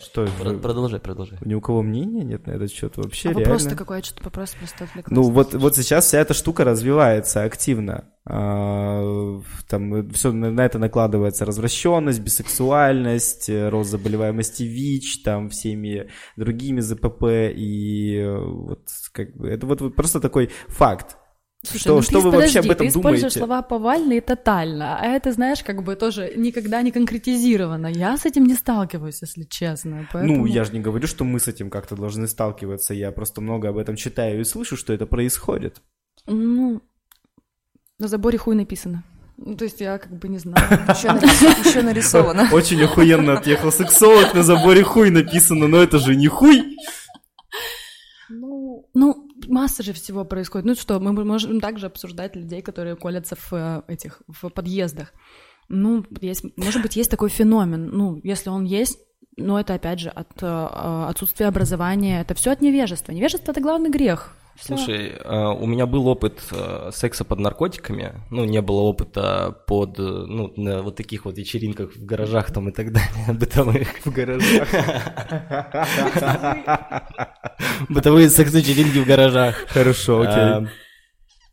Что Про- Продолжай, продолжай. Ни у кого мнения нет на этот счет вообще а реально. вопрос-то какой? Я что-то вопрос просто Ну вот, вот сейчас вся эта штука развивается активно. А, там все на это накладывается развращенность, бисексуальность, рост заболеваемости ВИЧ, там всеми другими ЗПП и э, вот как бы это вот просто такой факт. Слушай, что, ну что ты, вы подожди, вообще об этом ты используешь думаете? слова повально и тотально, а это, знаешь, как бы тоже никогда не конкретизировано. Я с этим не сталкиваюсь, если честно. Поэтому... Ну, я же не говорю, что мы с этим как-то должны сталкиваться. Я просто много об этом читаю и слышу, что это происходит. Ну, на заборе хуй написано. Ну, то есть я как бы не знаю. Еще нарисовано. *laughs* Очень охуенно отъехал сексолог, на заборе хуй написано, но это же не хуй. Ну, ну, масса же всего происходит. Ну что, мы можем также обсуждать людей, которые колятся в э, этих в подъездах. Ну, есть, может быть, есть такой феномен. Ну, если он есть, но это опять же от э, отсутствия образования, это все от невежества. Невежество это главный грех. Всё. Слушай, э, у меня был опыт э, секса под наркотиками, ну, не было опыта под, э, ну, на вот таких вот вечеринках в гаражах там и так далее, *laughs* бытовых. В гаражах. *laughs* Бытовые секс-вечеринки в гаражах. Хорошо, окей.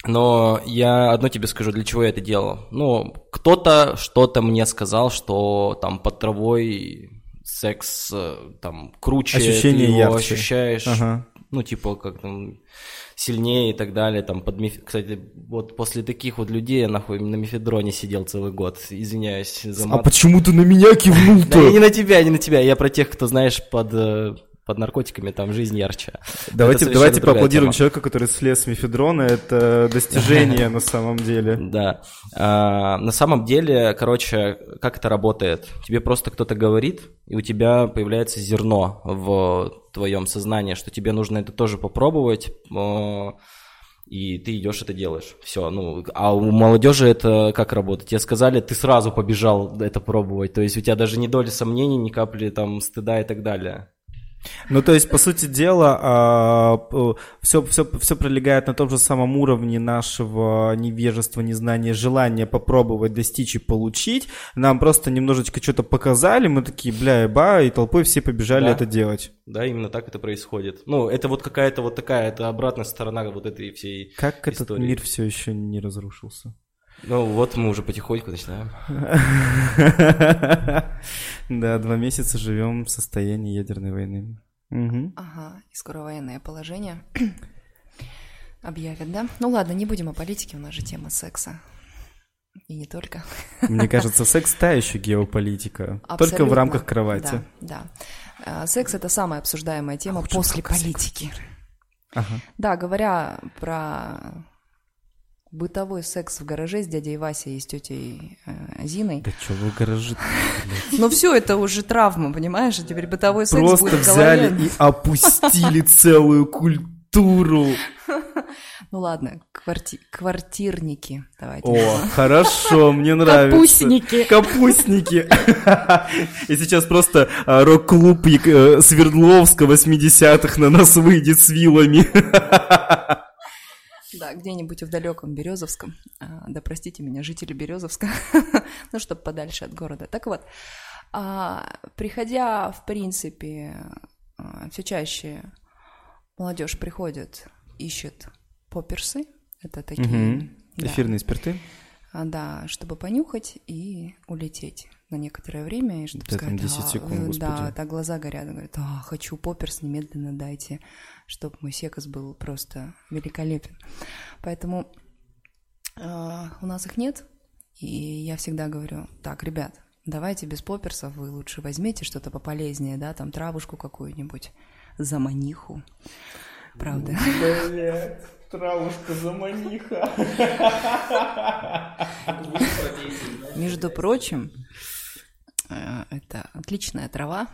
Но я одно тебе скажу, для чего я это делал. Ну, кто-то что-то мне сказал, что там под травой секс там круче, Ощущение ты его ярче. ощущаешь. Ага ну, типа, как там, сильнее и так далее, там, под миф... Кстати, вот после таких вот людей я, нахуй, на мифедроне сидел целый год, извиняюсь за мат. А почему ты на меня кивнул-то? Да не на тебя, не на тебя, я про тех, кто, знаешь, под э, под наркотиками там жизнь ярче. Давайте, давайте поаплодируем тема. человеку, который слез с мифедрона. Это достижение на самом деле. *laughs* Да. А, на самом деле, короче, как это работает? Тебе просто кто-то говорит, и у тебя появляется зерно в твоем сознании, что тебе нужно это тоже попробовать и ты идешь это делаешь. Все, ну, а у молодежи это как работает? Тебе сказали, ты сразу побежал это пробовать, то есть у тебя даже ни доли сомнений, ни капли там стыда и так далее. Ну, то есть, по сути дела, все, все, все пролегает на том же самом уровне нашего невежества, незнания, желания попробовать, достичь и получить. Нам просто немножечко что-то показали, мы такие, бля, ба, и толпой все побежали да. это делать. Да, именно так это происходит. Ну, это вот какая-то вот такая, это обратная сторона вот этой всей Как истории. этот мир все еще не разрушился? Ну вот мы уже потихоньку начинаем. *laughs* Да, два месяца живем в состоянии ядерной войны. Ага, и скоро военное положение *clears throat* объявят, да? Ну ладно, не будем о политике, у нас же тема секса. И не только. Мне *laughs* кажется, секс та еще геополитика. Абсолютно. Только в рамках кровати. Да, да. Секс это самая обсуждаемая тема а после политики. Ага. Да, говоря про Бытовой секс в гараже с дядей Васей и с тетей э, Зиной. Да что вы гаражи Ну все, это уже травма, понимаешь? А теперь бытовой секс Просто будет взяли и опустили целую культуру. *laughs* Ну ладно, кварти... квартирники. Давайте. О, хорошо, мне *laughs* нравится. Капустники. Капустники. *laughs* И сейчас просто а, рок-клуб э, Свердловска 80-х на нас выйдет с вилами. Да, где-нибудь в далеком Березовском. А, да простите меня, жители Березовска. *laughs* ну, чтобы подальше от города. Так вот, а, приходя, в принципе, а, все чаще молодежь приходит, ищет попперсы. Это такие... Угу. Да. Эфирные спирты? Да, чтобы понюхать и улететь на некоторое время, и чтобы да, сказать, 10 секунд, а, да, так глаза горят, говорят, а, хочу попперс, немедленно дайте, чтобы мой секс был просто великолепен. Поэтому э, у нас их нет, и я всегда говорю, так, ребят, давайте без попперсов вы лучше возьмите что-то пополезнее, да, там травушку какую-нибудь, заманиху, правда. Блядь. Травушка заманиха. Между прочим, э, это отличная трава.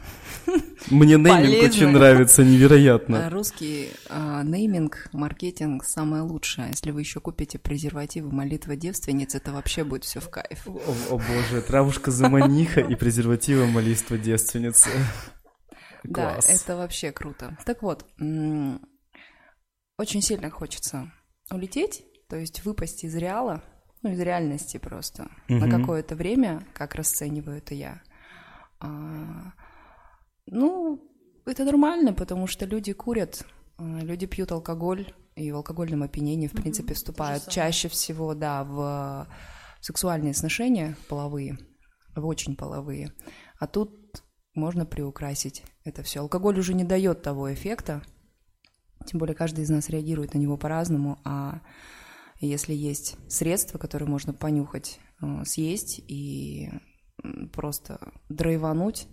*laughs* Мне нейминг очень нравится, невероятно. *laughs* Русский э, нейминг, маркетинг самое лучшее. Если вы еще купите презервативы молитва девственниц, это вообще будет все в кайф. О, о боже, травушка заманиха и презервативы молитва девственницы. *laughs* Да, это вообще круто. Так вот, очень сильно хочется улететь, то есть выпасть из реала, ну, из реальности просто, угу. на какое-то время, как расцениваю это я. А, ну, это нормально, потому что люди курят, а, люди пьют алкоголь, и в алкогольном опьянении, в угу. принципе, вступают чаще всего, да, в сексуальные сношения половые, в очень половые. А тут можно приукрасить это все. Алкоголь уже не дает того эффекта, тем более каждый из нас реагирует на него по-разному, а если есть средства, которые можно понюхать, э, съесть и просто драйвануть,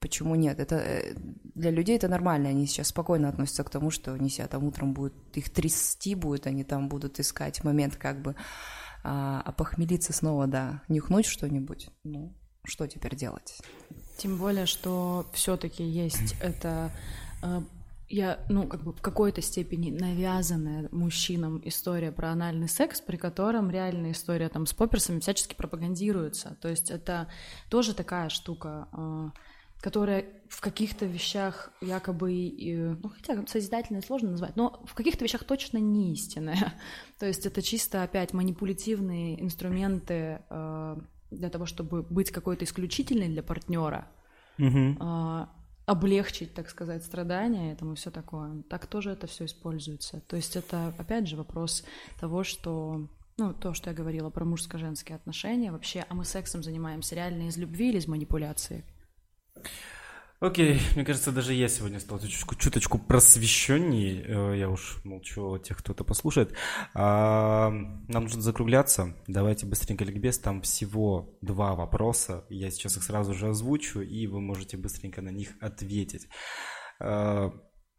почему нет? Это э, для людей это нормально, они сейчас спокойно относятся к тому, что они себя там утром будут, их трясти будет, они там будут искать момент как бы а, а снова, да, нюхнуть что-нибудь, ну, что теперь делать? Тем более, что все-таки есть это э, я, ну, как бы в какой-то степени навязанная мужчинам история про анальный секс, при котором реальная история там с попперсами всячески пропагандируется. То есть это тоже такая штука, а, которая в каких-то вещах якобы, ну, хотя созидательное сложно назвать, но в каких-то вещах точно не истинная. *laughs* То есть это чисто опять манипулятивные инструменты а, для того, чтобы быть какой-то исключительной для партнера. Mm-hmm облегчить, так сказать, страдания этому все такое. Так тоже это все используется. То есть это, опять же, вопрос того, что ну, то, что я говорила про мужско-женские отношения, вообще, а мы сексом занимаемся реально из любви или из манипуляции? Окей, мне кажется, даже я сегодня стал чуточку, чуточку просвещеннее. Э, я уж молчу о тех, кто это послушает. А, нам нужно закругляться. Давайте быстренько ликбез. Там всего два вопроса. Я сейчас их сразу же озвучу, и вы можете быстренько на них ответить. А,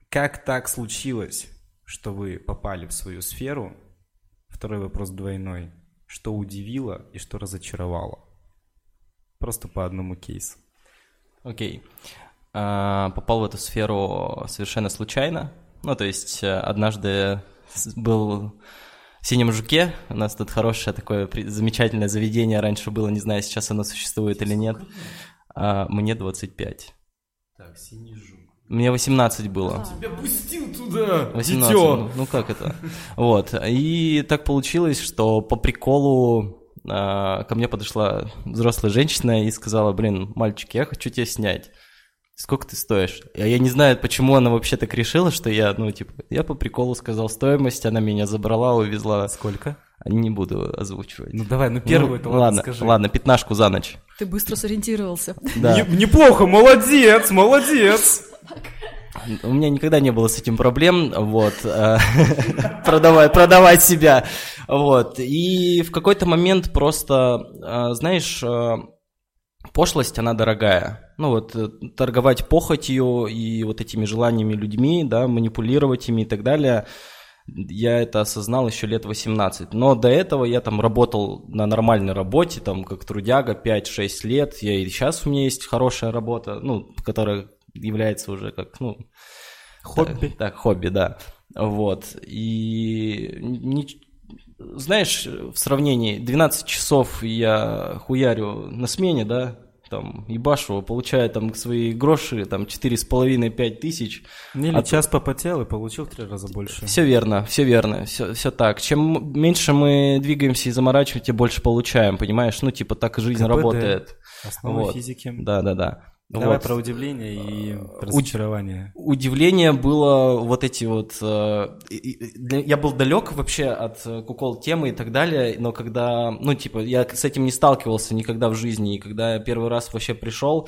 как так случилось, что вы попали в свою сферу? Второй вопрос двойной. Что удивило и что разочаровало? Просто по одному кейсу. Окей. Okay. А, попал в эту сферу совершенно случайно. Ну, то есть э, однажды был в Синем Жуке, у нас тут хорошее такое замечательное заведение раньше было, не знаю, сейчас оно существует или нет. А, мне 25. Так, Синий Жук. Мне 18 было. Тебя пустил туда, 18, ну, ну как это? Вот, и так получилось, что по приколу а, ко мне подошла взрослая женщина и сказала, блин, мальчик, я хочу тебя снять сколько ты стоишь? Я, я не знаю, почему она вообще так решила, что я, ну, типа, я по приколу сказал стоимость, она меня забрала, увезла. Сколько? Не буду озвучивать. Ну давай, ну первую ну, ладно, скажи. Ладно, пятнашку за ночь. Ты быстро сориентировался. Да. Не, неплохо, молодец, молодец. У меня никогда не было с этим проблем, вот, э, *laughs* продавать, продавать себя, вот, и в какой-то момент просто, э, знаешь, э, пошлость, она дорогая. Ну вот, э, торговать похотью и вот этими желаниями людьми, да, манипулировать ими и так далее, я это осознал еще лет 18. Но до этого я там работал на нормальной работе, там как трудяга 5-6 лет. Я и сейчас у меня есть хорошая работа, ну, которая является уже как, ну... Хобби. Так, так хобби, да. Вот. И знаешь, в сравнении 12 часов я хуярю на смене, да, там, ебашу, получаю там свои гроши, там, четыре с половиной, пять тысяч. Или а час попотел и получил три раза больше. Все верно, все верно, все, все так. Чем меньше мы двигаемся и заморачиваемся, тем больше получаем, понимаешь? Ну, типа, так жизнь КПД, работает. Основы вот. физики. Да, да, да. Давай вот. про удивление и разочарование. Удивление было вот эти вот... Э, я был далек вообще от э, кукол темы и так далее, но когда, ну, типа, я с этим не сталкивался никогда в жизни, и когда я первый раз вообще пришел,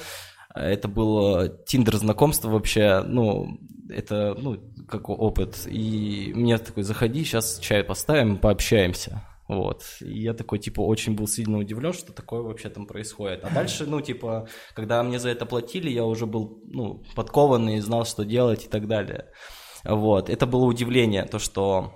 э, это было тиндер знакомство вообще, ну, это, ну, как опыт. И мне такой, заходи, сейчас чай поставим, пообщаемся. Вот. И я такой, типа, очень был сильно удивлен, что такое вообще там происходит. А дальше, ну, типа, когда мне за это платили, я уже был, ну, подкованный, знал, что делать и так далее. Вот. Это было удивление, то, что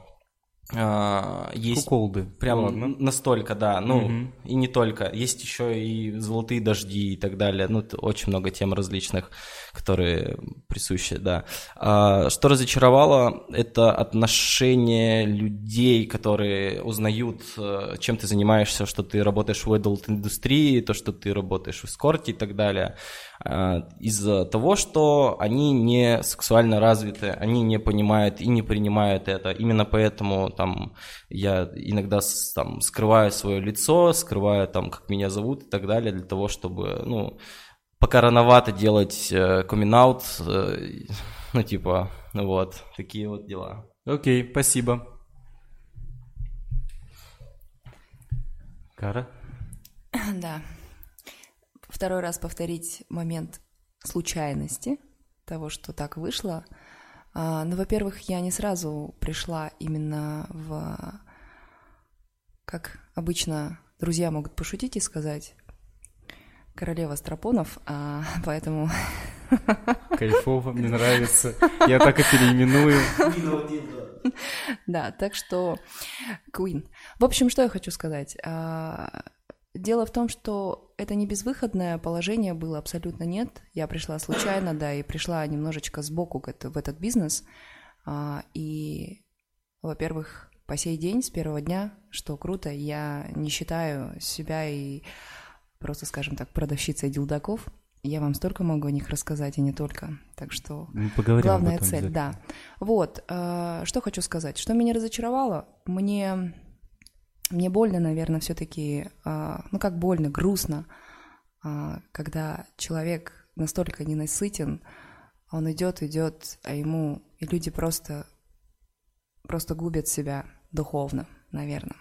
а, есть Куколды. Прям Ладно. настолько, да. Ну, угу. и не только. Есть еще и золотые дожди и так далее. Ну, очень много тем различных, которые присущи, да. А, что разочаровало, это отношение людей, которые узнают, э, чем ты занимаешься, что ты работаешь в adult индустрии, то, что ты работаешь в эскорте и так далее. А, из-за того, что они не сексуально развиты, они не понимают и не принимают это. Именно поэтому там я иногда там скрываю свое лицо, скрываю там, как меня зовут и так далее, для того, чтобы, ну, пока рановато делать э, комин-аут, э, *laughs* ну, типа, вот, такие вот дела. Окей, okay, спасибо. Кара? *coughs* Да второй раз повторить момент случайности того, что так вышло. А, ну, во-первых, я не сразу пришла именно в... Как обычно друзья могут пошутить и сказать, королева Страпонов, а, *laughs* поэтому... Кайфово, мне нравится. Я так и переименую. *laughs* Да, так что Queen. В общем, что я хочу сказать. А, Дело в том, что это не безвыходное положение было, абсолютно нет. Я пришла случайно, да, и пришла немножечко сбоку в этот бизнес. А, и, во-первых, по сей день, с первого дня, что круто, я не считаю себя и просто, скажем так, продавщицей дилдаков. Я вам столько могу о них рассказать, и не только. Так что Мы поговорим главная цель, да. Вот, а, что хочу сказать. Что меня разочаровало? Мне мне больно, наверное, все-таки, а, ну как больно, грустно, а, когда человек настолько ненасытен, он идет, идет, а ему и люди просто, просто губят себя духовно, наверное.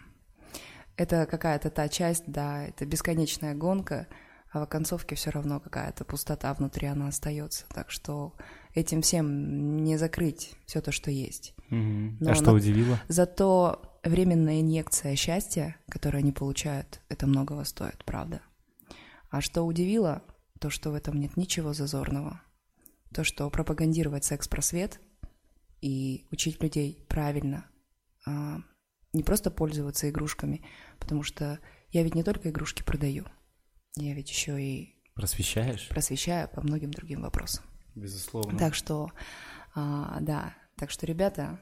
Это какая-то та часть, да, это бесконечная гонка, а в концовке все равно какая-то пустота внутри она остается. Так что этим всем не закрыть все то, что есть. Угу. Но, а что удивило? Зато временная инъекция счастья, которую они получают, это многого стоит, правда. А что удивило, то, что в этом нет ничего зазорного. То, что пропагандировать секс-просвет и учить людей правильно, а не просто пользоваться игрушками, потому что я ведь не только игрушки продаю, я ведь еще и... Просвещаешь? Просвещаю по многим другим вопросам. Безусловно. Так что, а, да, так что, ребята,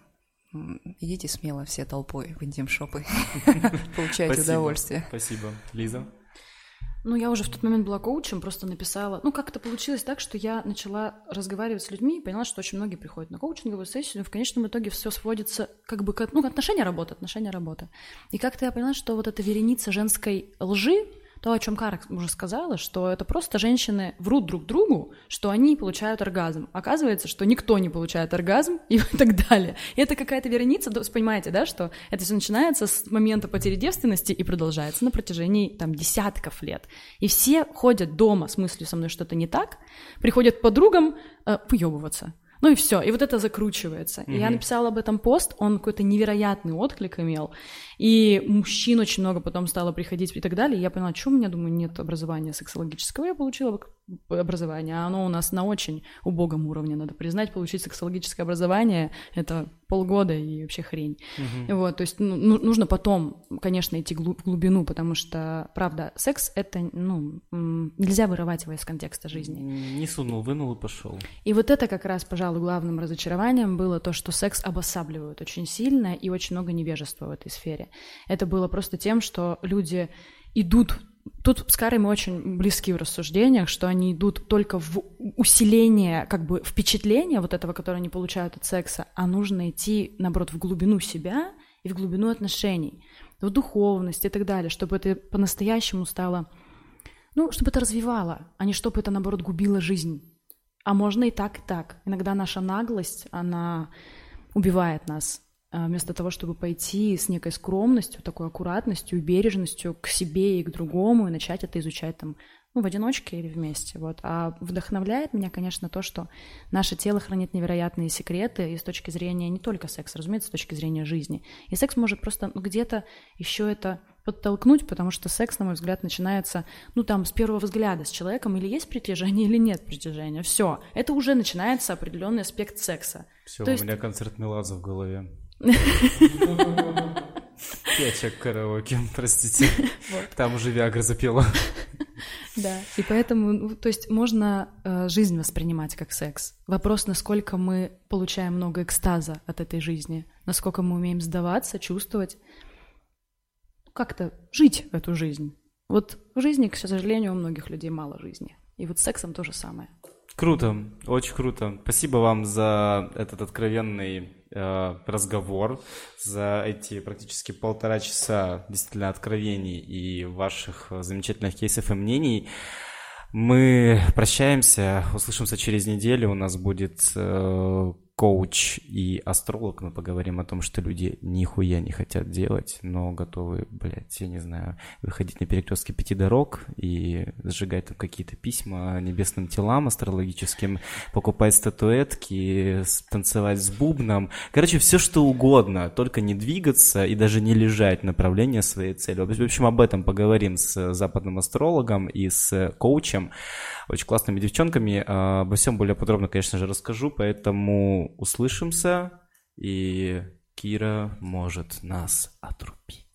идите смело все толпой в интим-шопы, *laughs* получайте удовольствие. Спасибо. Лиза? Ну, я уже в тот момент была коучем, просто написала... Ну, как-то получилось так, что я начала разговаривать с людьми и поняла, что очень многие приходят на коучинговую сессию, но в конечном итоге все сводится как бы к... Ну, отношения работа, отношения работа. И как-то я поняла, что вот эта вереница женской лжи, то, о чем Карак уже сказала, что это просто женщины врут друг другу, что они получают оргазм. Оказывается, что никто не получает оргазм *laughs* и так далее. И это какая-то вереница, понимаете, да, что это все начинается с момента потери девственности и продолжается на протяжении там десятков лет. И все ходят дома с мыслью со мной что-то не так, приходят подругам э, поебываться. Ну и все, и вот это закручивается. Mm-hmm. И я написала об этом пост, он какой-то невероятный отклик имел. И мужчин очень много потом стало приходить и так далее. И я поняла, что у меня, думаю, нет образования сексологического. Я получила образование, а оно у нас на очень убогом уровне, надо признать. Получить сексологическое образование — это полгода и вообще хрень. Угу. Вот, то есть ну, ну, нужно потом, конечно, идти в глубину, потому что, правда, секс — это, ну, нельзя вырывать его из контекста жизни. Не сунул, вынул и пошел. И вот это как раз, пожалуй, главным разочарованием было то, что секс обосабливают очень сильно и очень много невежества в этой сфере. Это было просто тем, что люди идут тут с Карой мы очень близки в рассуждениях, что они идут только в усиление как бы впечатления вот этого, которое они получают от секса, а нужно идти, наоборот, в глубину себя и в глубину отношений, в духовность и так далее, чтобы это по-настоящему стало, ну, чтобы это развивало, а не чтобы это, наоборот, губило жизнь. А можно и так, и так. Иногда наша наглость, она убивает нас, вместо того, чтобы пойти с некой скромностью, такой аккуратностью, бережностью к себе и к другому и начать это изучать там ну, в одиночке или вместе. Вот. А вдохновляет меня, конечно, то, что наше тело хранит невероятные секреты и с точки зрения не только секса, разумеется, с точки зрения жизни. И секс может просто ну, где-то еще это подтолкнуть, потому что секс, на мой взгляд, начинается, ну, там, с первого взгляда с человеком, или есть притяжение, или нет притяжения. Все. Это уже начинается определенный аспект секса. Все, у есть... меня концерт Меладзе в голове. Печек караоке, простите. Вот. Там уже Виагра запела. Да, и поэтому, ну, то есть можно э, жизнь воспринимать как секс. Вопрос, насколько мы получаем много экстаза от этой жизни, насколько мы умеем сдаваться, чувствовать, как-то жить эту жизнь. Вот в жизни, к сожалению, у многих людей мало жизни. И вот с сексом то же самое. Круто, очень круто. Спасибо вам за этот откровенный э, разговор, за эти практически полтора часа действительно откровений и ваших замечательных кейсов и мнений. Мы прощаемся, услышимся через неделю. У нас будет э, коуч и астролог, мы поговорим о том, что люди нихуя не хотят делать, но готовы, блядь, я не знаю, выходить на перекрестки пяти дорог и сжигать там какие-то письма небесным телам астрологическим, покупать статуэтки, танцевать с бубном. Короче, все что угодно, только не двигаться и даже не лежать направление своей цели. В общем, об этом поговорим с западным астрологом и с коучем очень классными девчонками. А, обо всем более подробно, конечно же, расскажу, поэтому услышимся, и Кира может нас отрубить.